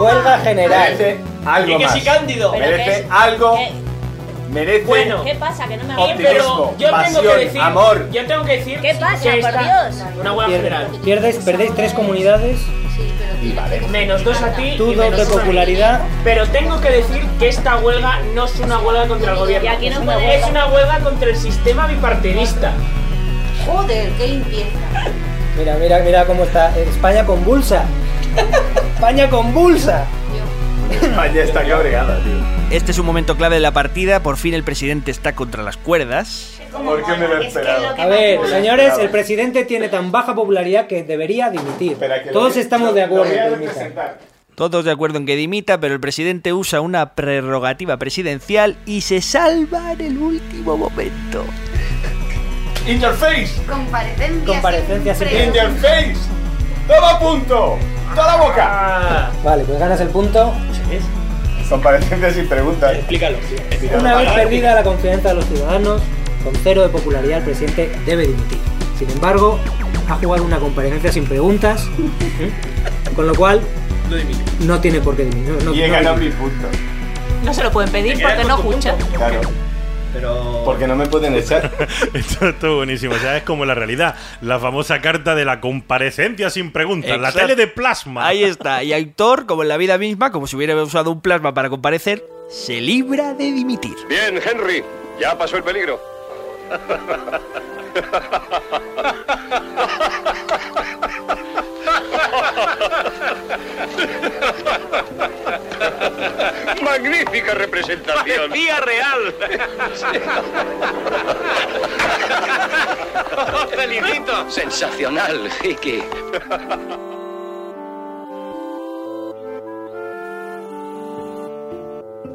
Huelga general. Merece algo Y que más. sí, Cándido. Merece algo. ¿Qué, Merece. Bueno. qué pasa? Que no me Optimismo, yo tengo pasión, que decir, amor. yo tengo que decir ¿Qué pasa, que por Dios? Una huelga general. Pierdes, perdéis tres comunidades, Menos dos a ti. tú y dos de popularidad. Pero tengo que decir que esta huelga no es una huelga contra el gobierno. Y aquí no es, una, puede- es una huelga contra el sistema bipartidista. Joder, qué limpieza. Mira, mira, mira cómo está. España convulsa. España convulsa. España está cabreada, tío. Este es un momento clave de la partida. Por fin el presidente está contra las cuerdas. ¿Por qué me lo he esperado? A ver, señores, el presidente tiene tan baja popularidad que debería dimitir. Todos estamos de acuerdo. Todos de acuerdo en que dimita, pero el presidente usa una prerrogativa presidencial y se salva en el último momento. In your face. Comparecencia. Comparecencia sin In your face. Todo a punto. Toda la boca. Ah, Vale, pues ganas el punto. Comparecencia sin preguntas. explícalo. Una vez perdida la confianza de los ciudadanos, con cero de popularidad, el presidente debe dimitir. Sin embargo, ha jugado una comparecencia sin preguntas, con lo cual no tiene por qué dimitir. No, no- Y he no ganado mi punto. No se lo pueden pedir porque no escucha. Claro. Pero. Porque no me pueden echar. Esto, esto es buenísimo. O sea, es como la realidad. La famosa carta de la comparecencia sin preguntas. La tele de plasma. Ahí está. Y Aitor, como en la vida misma, como si hubiera usado un plasma para comparecer, se libra de dimitir. Bien, Henry, ya pasó el peligro. Magnífica representación. ¡Vía real! ¡Felicito! Sensacional, Hiki.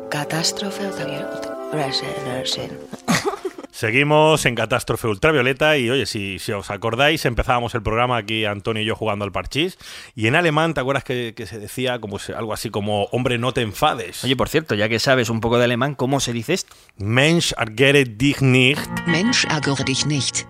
Catástrofe Seguimos en Catástrofe Ultravioleta y oye, si, si os acordáis, empezábamos el programa aquí Antonio y yo jugando al parchís y en alemán, ¿te acuerdas que, que se decía como algo así como hombre no te enfades? Oye, por cierto, ya que sabes un poco de alemán, ¿cómo se dice esto? Mensch ärgere dich nicht. Mensch, ärgere dich nicht.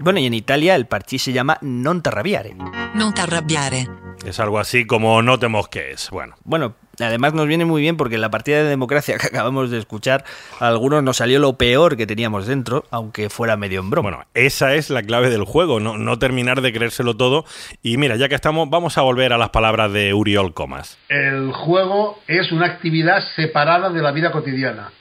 Bueno, y en Italia el parchís se llama non t'arrabbiare. Non t'arrabbiare. Es algo así como no te mosques. Bueno, Bueno, además nos viene muy bien porque en la partida de democracia que acabamos de escuchar, a algunos nos salió lo peor que teníamos dentro, aunque fuera medio en broma. Bueno, esa es la clave del juego, no, no terminar de creérselo todo. Y mira, ya que estamos, vamos a volver a las palabras de Uriol Comas. El juego es una actividad separada de la vida cotidiana.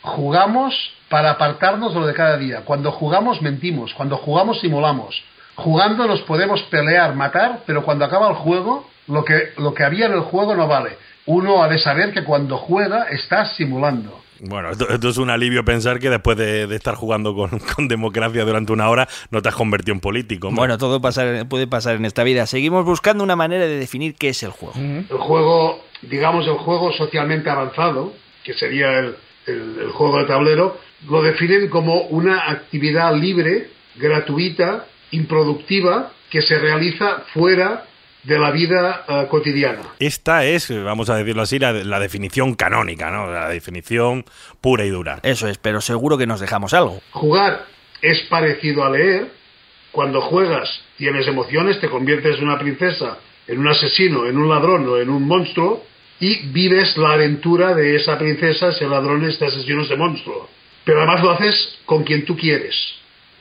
Jugamos para apartarnos de lo de cada día. Cuando jugamos mentimos, cuando jugamos simulamos. Jugando nos podemos pelear, matar, pero cuando acaba el juego, lo que, lo que había en el juego no vale. Uno ha de saber que cuando juega está simulando. Bueno, esto, esto es un alivio pensar que después de, de estar jugando con, con democracia durante una hora no te has convertido en político. Bueno, todo pasar- puede pasar en esta vida. Seguimos buscando una manera de definir qué es el juego. El juego, digamos, el juego socialmente avanzado, que sería el, el- el juego de tablero, lo definen como una actividad libre, gratuita, improductiva, que se realiza fuera de la vida eh, cotidiana. Esta es, vamos a decirlo así, la, la definición canónica, ¿no? La definición pura y dura. Eso es, pero seguro que nos dejamos algo. Jugar es parecido a leer. Cuando juegas tienes emociones, te conviertes en una princesa, en un asesino, en un ladrón o en un monstruo y vives la aventura de esa princesa, ese ladrón, este asesino, ese monstruo. Pero además lo haces con quien tú quieres.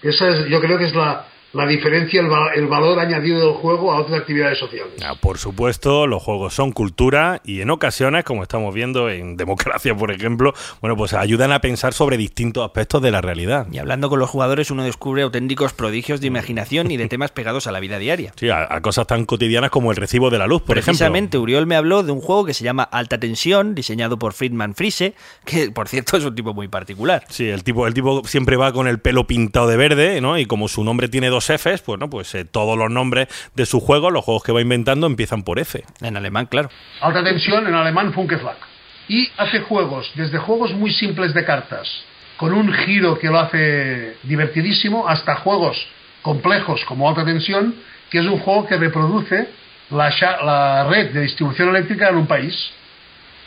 Esa es, yo creo que es la, la diferencia, el, va- el valor añadido del juego a otras actividades sociales. Ah, Por supuesto, los juegos son cultura y en ocasiones, como estamos viendo en democracia, por ejemplo, bueno, pues ayudan a pensar sobre distintos aspectos de la realidad. Y hablando con los jugadores, uno descubre auténticos prodigios de imaginación y de temas pegados a la vida diaria. Sí, a, a cosas tan cotidianas como el recibo de la luz, por ejemplo. Precisamente, Uriol me habló de un juego que se llama Alta Tensión, diseñado por Friedman Friese, que por cierto es un tipo muy particular. Sí, el tipo, el tipo siempre va con el pelo pintado de verde, ¿no? Y como su nombre tiene dos Fs, pues no, pues eh, todos los nombres de sus juegos, los juegos que va inventando, empiezan por F. En alemán, claro. Alta tensión en alemán Funkeschlag. y hace juegos, desde juegos muy simples de cartas, con un giro que lo hace divertidísimo, hasta juegos complejos como alta tensión, que es un juego que reproduce la, la red de distribución eléctrica en un país.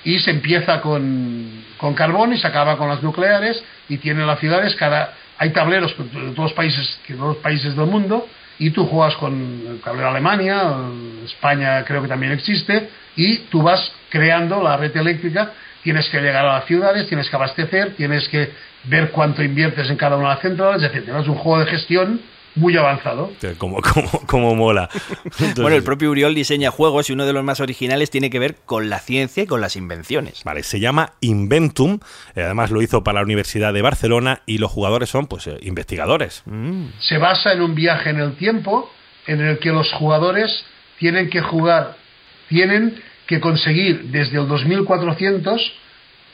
Y se empieza con, con carbón y se acaba con las nucleares y tiene las ciudades, cada, hay tableros de todos los países, de todos los países del mundo y tú juegas con el tablero Alemania, España creo que también existe, y tú vas creando la red eléctrica, tienes que llegar a las ciudades, tienes que abastecer, tienes que ver cuánto inviertes en cada una de las centrales, etcétera. Es un juego de gestión muy avanzado. Como, como, como mola. Entonces, Bueno, el propio Uriol diseña juegos y uno de los más originales tiene que ver con la ciencia y con las invenciones. Vale, se llama Inventum, eh, además lo hizo para la Universidad de Barcelona y los jugadores son pues eh, investigadores. se basa en un viaje en el tiempo en el que los jugadores tienen que jugar, tienen que conseguir desde el 2400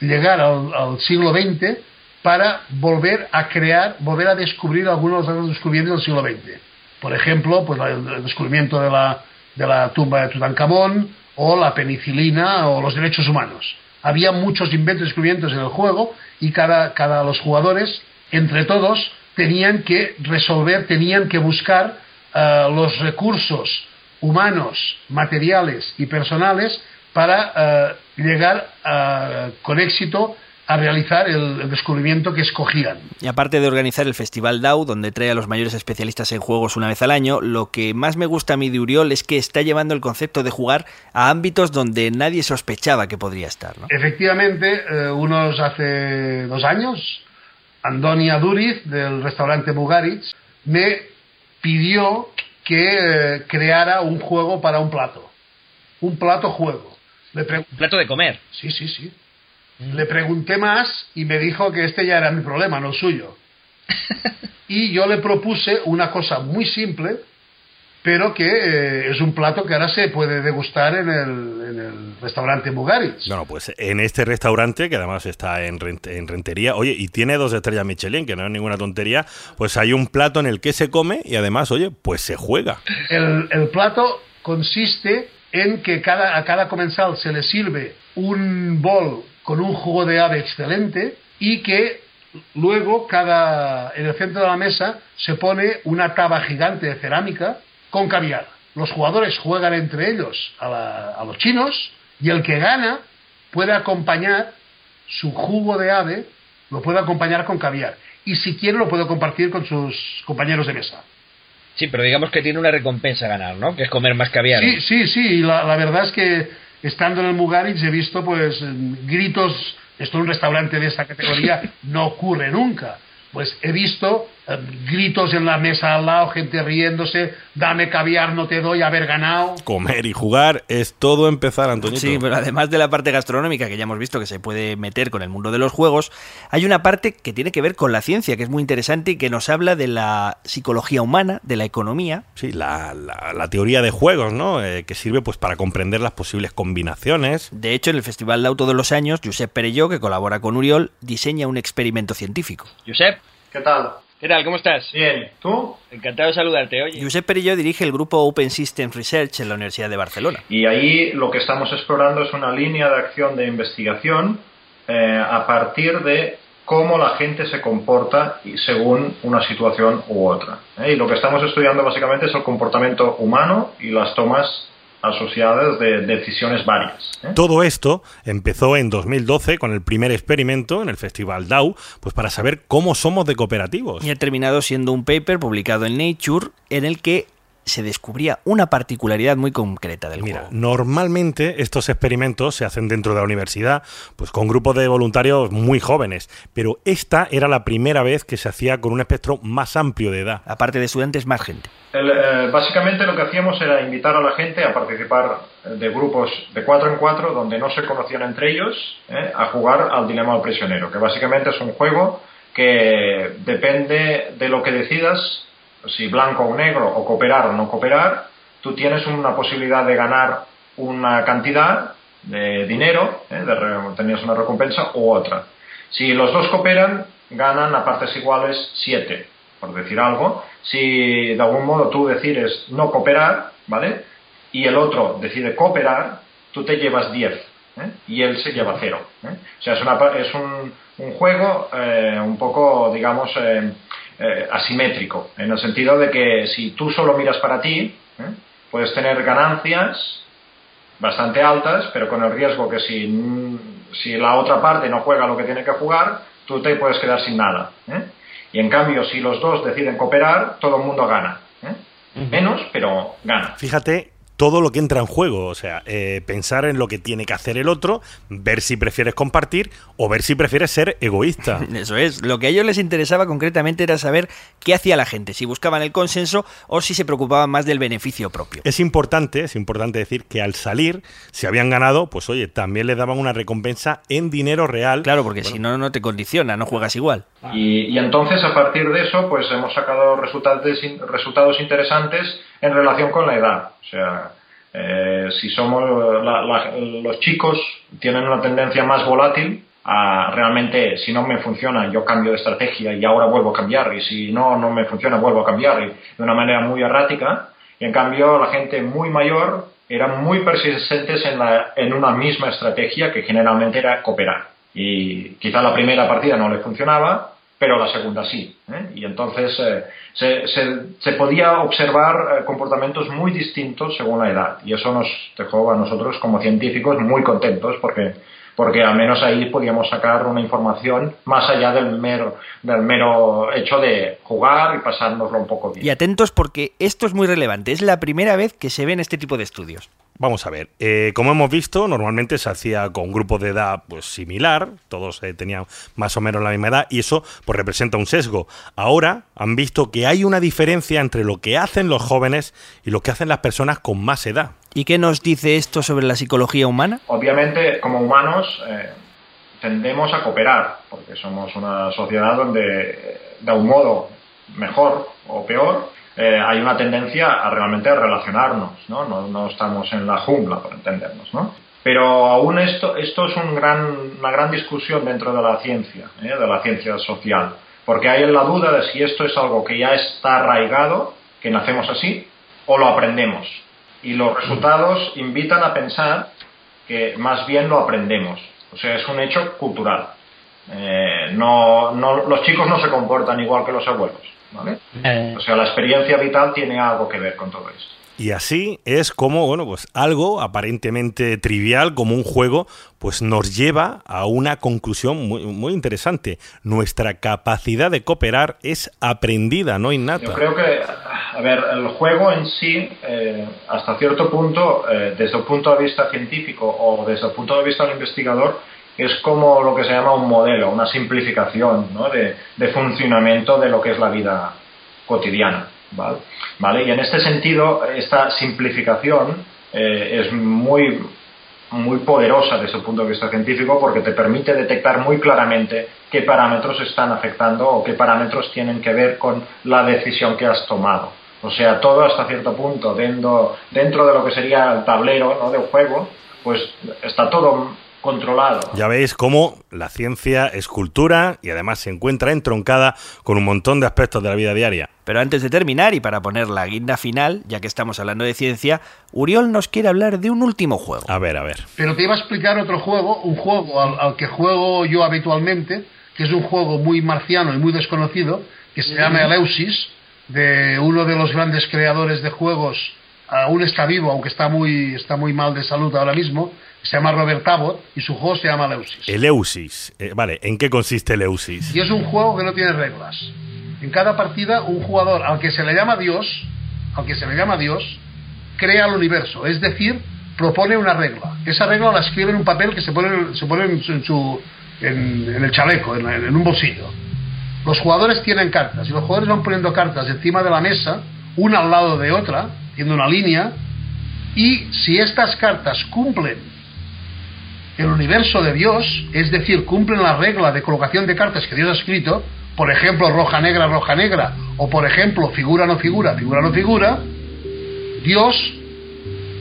llegar al, al siglo XX para volver a crear, volver a descubrir algunos de los descubrimientos del siglo XX. Por ejemplo, pues el descubrimiento de la, de la tumba de Tutankamón o la penicilina o los derechos humanos. Había muchos inventos y descubrimientos en el juego y cada, cada los jugadores, entre todos, tenían que resolver, tenían que buscar eh, los recursos humanos, materiales y personales para eh, llegar a- con éxito a realizar el, el descubrimiento que escogían. Y aparte de organizar el Festival DAO, donde trae a los mayores especialistas en juegos una vez al año, lo que más me gusta a mí de Uriol es que está llevando el concepto de jugar a ámbitos donde nadie sospechaba que podría estar. ¿no? Efectivamente, eh, unos hace dos años, Andonia Duriz, del restaurante Mugaritz, me pidió que eh, creara un juego para un plato. Un plato juego. Le Un plato de comer. Sí, sí, sí. Le pregunté más y me dijo que este ya era mi problema, no el suyo. y yo le propuse una cosa muy simple, pero que eh, es un plato que ahora se puede degustar en el, en el restaurante Mugaritz. Bueno, pues en este restaurante, que además está en, Rent- en Rentería, oye, y tiene dos estrellas Michelin, que no es ninguna tontería, pues hay un plato en el que se come y además, oye, pues se juega. El, el plato consiste en que cada, a cada comensal se le sirve un bol con un jugo de ave excelente y que luego cada, en el centro de la mesa se pone una taba gigante de cerámica con caviar. Los jugadores juegan entre ellos a, la- a los chinos y el que gana puede acompañar su jugo de ave, lo puede acompañar con caviar. Y si quiere lo puede compartir con sus compañeros de mesa. Sí, pero digamos que tiene una recompensa ganar, ¿no? Que es comer más caviar. Sí, sí, sí. la verdad es que estando en el Mugaritz he visto pues gritos. Esto en un restaurante de esta categoría no ocurre nunca. Pues he visto gritos en la mesa al lado, gente riéndose, dame caviar, no te doy, haber ganado. Comer y jugar es todo empezar, Antonito. Sí, pero además de la parte gastronómica que ya hemos visto que se puede meter con el mundo de los juegos, hay una parte que tiene que ver con la ciencia, que es muy interesante y que nos habla de la psicología humana, de la economía. Sí, la, la- la teoría de juegos, ¿no? Eh, que sirve pues para comprender las posibles combinaciones. De hecho, en el Festival Dau todos los años, Josep Perelló, que colabora con Uriol, diseña un experimento científico. Josep, ¿Qué tal? ¿Qué tal? ¿Cómo estás? Bien, ¿tú? Encantado de saludarte, oye. Josep Perelló dirige el grupo Open Systems Research en la Universidad de Barcelona. Y ahí lo que estamos explorando es una línea de acción de investigación eh, a partir de cómo la gente se comporta según una situación u otra. ¿eh? Y lo que estamos estudiando básicamente es el comportamiento humano y las tomas asociadas de decisiones varias. ¿eh? Todo esto empezó en 2012 con el primer experimento en el Festival DAO, pues para saber cómo somos de cooperativos. Y ha terminado siendo un paper publicado en Nature en el que se descubría una particularidad muy concreta del Mira, juego. normalmente estos experimentos se hacen dentro de la universidad, pues con grupos de voluntarios muy jóvenes, pero esta era la primera vez que se hacía con un espectro más amplio de edad. Aparte de estudiantes, más gente. El, eh, básicamente lo que hacíamos era invitar a la gente a participar eh, de grupos de cuatro en cuatro donde no se conocían entre ellos eh, a jugar al dilema del prisionero, que básicamente es un juego que depende de lo que decidas, si blanco o negro, o cooperar o no cooperar, tú tienes una posibilidad de ganar una cantidad de dinero, eh, de tenías una recompensa u otra. Si los dos cooperan, ganan a partes iguales 7, por decir algo. Si de algún modo tú decides no cooperar, ¿vale? Y el otro decide cooperar, tú te llevas 10. ¿eh? y él se lleva cero. ¿eh? O sea, es, una es un, un juego eh, un poco, digamos, eh, asimétrico, en el sentido de que si tú solo miras para ti, ¿eh? puedes tener ganancias bastante altas, pero con el riesgo que si, si la otra parte no juega lo que tiene que jugar, tú te puedes quedar sin nada. ¿eh? Y en cambio, si los dos deciden cooperar, todo el mundo gana. ¿eh? Menos, pero gana. Fíjate todo lo que entra en juego, o sea, eh, pensar en lo que tiene que hacer el otro, ver si prefieres compartir o ver si prefieres ser egoísta. Eso es. Lo que a ellos les interesaba concretamente era saber qué hacía la gente, si buscaban el consenso o si se preocupaban más del beneficio propio. Es importante, es importante decir que al salir, si habían ganado, pues oye, también les daban una recompensa en dinero real. Claro, porque si no, no te condiciona, no juegas igual. Y, y entonces, a partir de eso, pues hemos sacado resultados, resultados interesantes en relación con la edad. O sea, eh, si somos la- la- los chicos tienen una tendencia más volátil a realmente, si no me funciona, yo cambio de estrategia y ahora vuelvo a cambiar, y si no, no me funciona, vuelvo a cambiar, y de una manera muy errática. Y en cambio, la gente muy mayor eran muy persistentes en, la- en una misma estrategia que generalmente era cooperar. Y quizá la primera partida no le funcionaba, pero la segunda sí. ¿eh? Y entonces eh, se, se- podía observar eh, comportamientos muy distintos según la edad. Y eso nos dejó a nosotros como científicos muy contentos porque, porque al menos ahí podíamos sacar una información más allá del mero, del mero hecho de jugar y pasárnoslo un poco bien. Y atentos porque esto es muy relevante. Es la primera vez que se ven este tipo de estudios. Vamos a ver, eh, como hemos visto, normalmente se hacía con grupos de edad pues similar, todos eh, tenían más o menos la misma edad y eso pues representa un sesgo. Ahora han visto que hay una diferencia entre lo que hacen los jóvenes y lo que hacen las personas con más edad. ¿Y qué nos dice esto sobre la psicología humana? Obviamente, como humanos, eh, tendemos a cooperar, porque somos una sociedad donde, eh, de un modo mejor o peor, eh, hay una tendencia a realmente relacionarnos, ¿no? No, estamos en la jungla, para entendernos, ¿no? Pero aún esto, esto es un gran, una gran discusión dentro de la ciencia, ¿eh? de la ciencia social, porque hay la duda de si esto es algo que ya está arraigado, que nacemos así, o lo aprendemos. Y los resultados invitan a pensar que más bien lo aprendemos. O sea, es un hecho cultural. Eh, no, los chicos no se comportan igual que los abuelos. ¿Vale? O sea, la experiencia vital tiene algo que ver con todo esto. Y así es como, bueno, pues algo aparentemente trivial como un juego, pues nos lleva a una conclusión muy, muy interesante. Nuestra capacidad de cooperar es aprendida, no innata. Yo creo que, a ver, el juego en sí, eh, hasta cierto punto, eh, desde el punto de vista científico o desde el punto de vista del investigador, es como lo que se llama un modelo, una simplificación ¿no? de, de funcionamiento de lo que es la vida cotidiana. ¿vale? ¿Vale? Y en este sentido, esta simplificación eh, es muy, muy poderosa desde el punto de vista científico porque te permite detectar muy claramente qué parámetros están afectando o qué parámetros tienen que ver con la decisión que has tomado. O sea, todo hasta cierto punto dentro, dentro de lo que sería el tablero ¿no? del juego, pues está todo controlado. Ya veis cómo la ciencia es cultura y además se encuentra entroncada con un montón de aspectos de la vida diaria. Pero antes de terminar y para poner la guinda final, ya que estamos hablando de ciencia, Uriol nos quiere hablar de un último juego. A ver, a ver. Pero te iba a explicar otro juego, un juego al, al que juego yo habitualmente, que es un juego muy marciano y muy desconocido, que se llama Eleusis, de uno de los grandes creadores de juegos, aún está vivo, aunque está muy, está muy mal de salud ahora mismo, se llama Robert Tabot y su juego se llama Eleusis. Eleusis. Eh, vale, ¿en qué consiste Eleusis? Y es un juego que no tiene reglas. En cada partida, un jugador al que se le llama Dios, al que se le llama Dios, crea el universo. Es decir, propone una regla. Esa regla la escribe en un papel que se pone, se pone en, su, en, su- en- en el chaleco, en, en un bolsillo. Los jugadores tienen cartas y los jugadores van poniendo cartas encima de la mesa, una al lado de otra, haciendo una línea, y si estas cartas cumplen el universo de Dios, es decir, cumplen la regla de colocación de cartas que Dios ha escrito, por ejemplo, roja, negra, roja, negra, o por ejemplo, figura, no figura, figura, no figura, Dios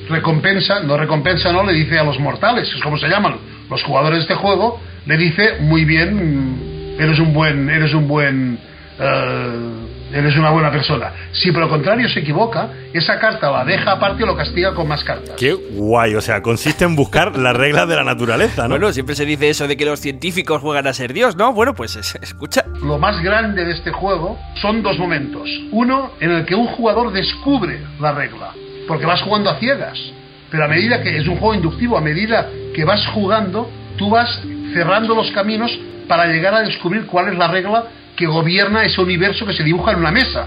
recompensa, no recompensa, no, le dice a los mortales, es como se llaman los jugadores de este juego, le dice, muy bien, eres un buen, eres un buen eh, eres una buena persona. Si por lo contrario se equivoca, esa carta la deja aparte o lo castiga con más cartas. Qué guay, o sea, consiste en buscar las reglas de la naturaleza, ¿no? Bueno, siempre se dice eso de que los científicos juegan a ser Dios, ¿no? Bueno, pues es- escucha. Lo más grande de este juego son dos momentos. Uno en el que un jugador descubre la regla, porque vas jugando a ciegas. Pero a medida que es un juego inductivo, a medida que vas jugando, tú vas cerrando los caminos para llegar a descubrir cuál es la regla que gobierna ese universo que se dibuja en una mesa.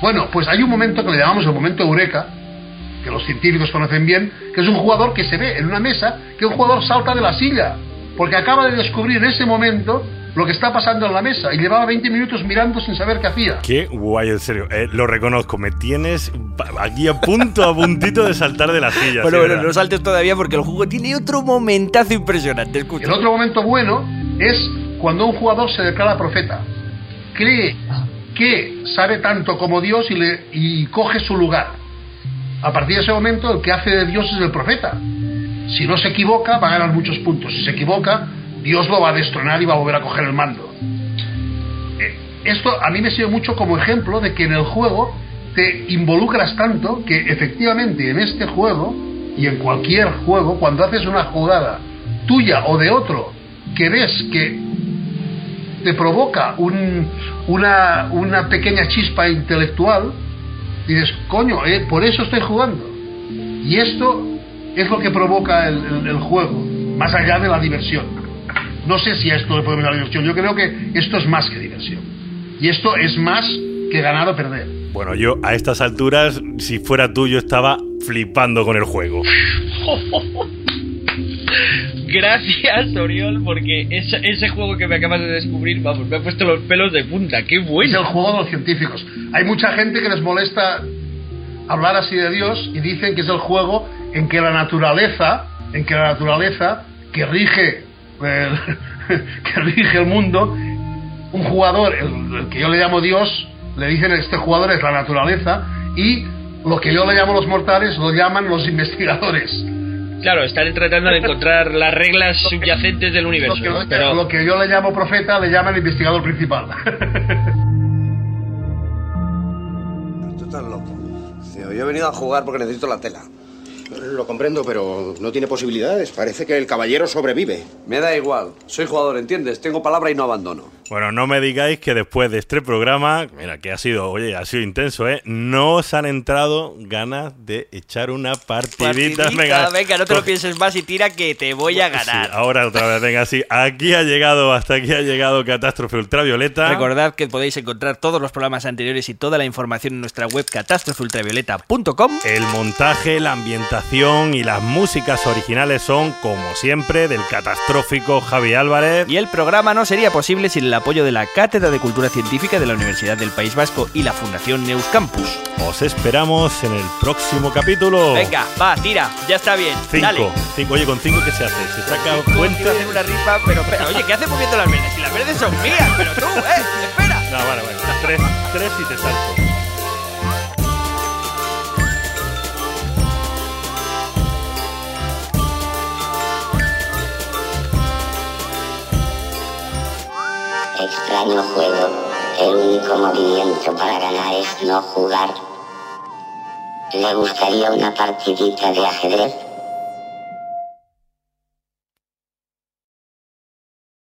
Bueno, pues hay un momento que le llamamos el momento eureka, que los científicos conocen bien, que es un jugador que se ve en una mesa, que un jugador salta de la silla, porque acaba de descubrir en ese momento lo que está pasando en la mesa y llevaba 20 minutos mirando sin saber qué hacía. Qué guay, en serio. Eh, lo reconozco, me tienes aquí a punto, a puntito de saltar de la silla. Bueno, ¿verdad? no saltes todavía porque el juego tiene otro momentazo impresionante. Escucha. El otro momento bueno es cuando un jugador se declara profeta. Cree que sabe tanto como Dios y, le, y coge su lugar. A partir de ese momento, el que hace de Dios es el profeta. Si no se equivoca, va a ganar muchos puntos. Si se equivoca, Dios lo va a destronar y va a volver a coger el mando. Eh, Esto a mí me sirve mucho como ejemplo de que en el juego te involucras tanto que efectivamente en este juego y en cualquier juego, cuando haces una jugada tuya o de otro que ves que te provoca un- una, una pequeña chispa intelectual, dices, coño, eh, por eso estoy jugando. Y esto es lo que provoca el, el- el juego, más allá de la diversión. No sé si a esto le podemos dar diversión, yo creo que esto es más que diversión. Y esto es más que ganar o perder. Bueno, yo a estas alturas, si fuera tú, yo estaba flipando con el juego. Gracias, Oriol, porque ese, ese juego que me acabas de descubrir, vamos, me ha puesto los pelos de punta. ¡Qué Es bueno! el juego de los científicos. Hay mucha gente que les molesta hablar así de Dios y dicen que es el juego en que la naturaleza, en que la naturaleza que rige el, que rige el mundo, un jugador, el, el que yo le llamo Dios, le dicen este jugador es la naturaleza y lo que yo le llamo los mortales lo llaman los investigadores. Claro, están tratando de encontrar las reglas subyacentes del universo, Lo que, ¿no? Pero lo que yo le llamo profeta le llaman investigador principal. Tú estás loco. Yo he venido a jugar porque necesito la tela. Lo comprendo, pero no tiene posibilidades. Parece que el caballero sobrevive. Me da igual. Soy jugador, ¿entiendes? Tengo palabra y no abandono. Bueno, no me digáis que después de este programa, mira, que ha sido, oye, ha sido intenso, ¿eh? No os han entrado ganas de echar una partidita. Partidita, venga, no te lo pienses más y tira que te voy a ganar. Sí, ahora otra vez, venga, sí. Aquí ha llegado, hasta aquí ha llegado Catástrofe Ultravioleta. Recordad que podéis encontrar todos los programas anteriores y toda la información en nuestra web catástrofeultravioleta.com. El montaje, la ambientación y las músicas originales son, como siempre, del catastrófico Javi Álvarez. Y el programa no sería posible sin el apoyo de la Cátedra de Cultura Científica de la Universidad del País Vasco y la Fundación Neus Campus. Os esperamos en el próximo capítulo. Venga, va, tira, ya está bien. Cinco. Dale. Cinco. Oye, con cinco, ¿qué se hace? ¿Se saca Quiero cuenta? una rifa, pero, pero, oye, ¿qué haces moviendo las verdes? Si las verdes son mías, pero tú, eh, espera. No, vale, vale. Tres, tres y te salto. Extraño juego. El único movimiento para ganar es no jugar. ¿Le gustaría una partidita de ajedrez?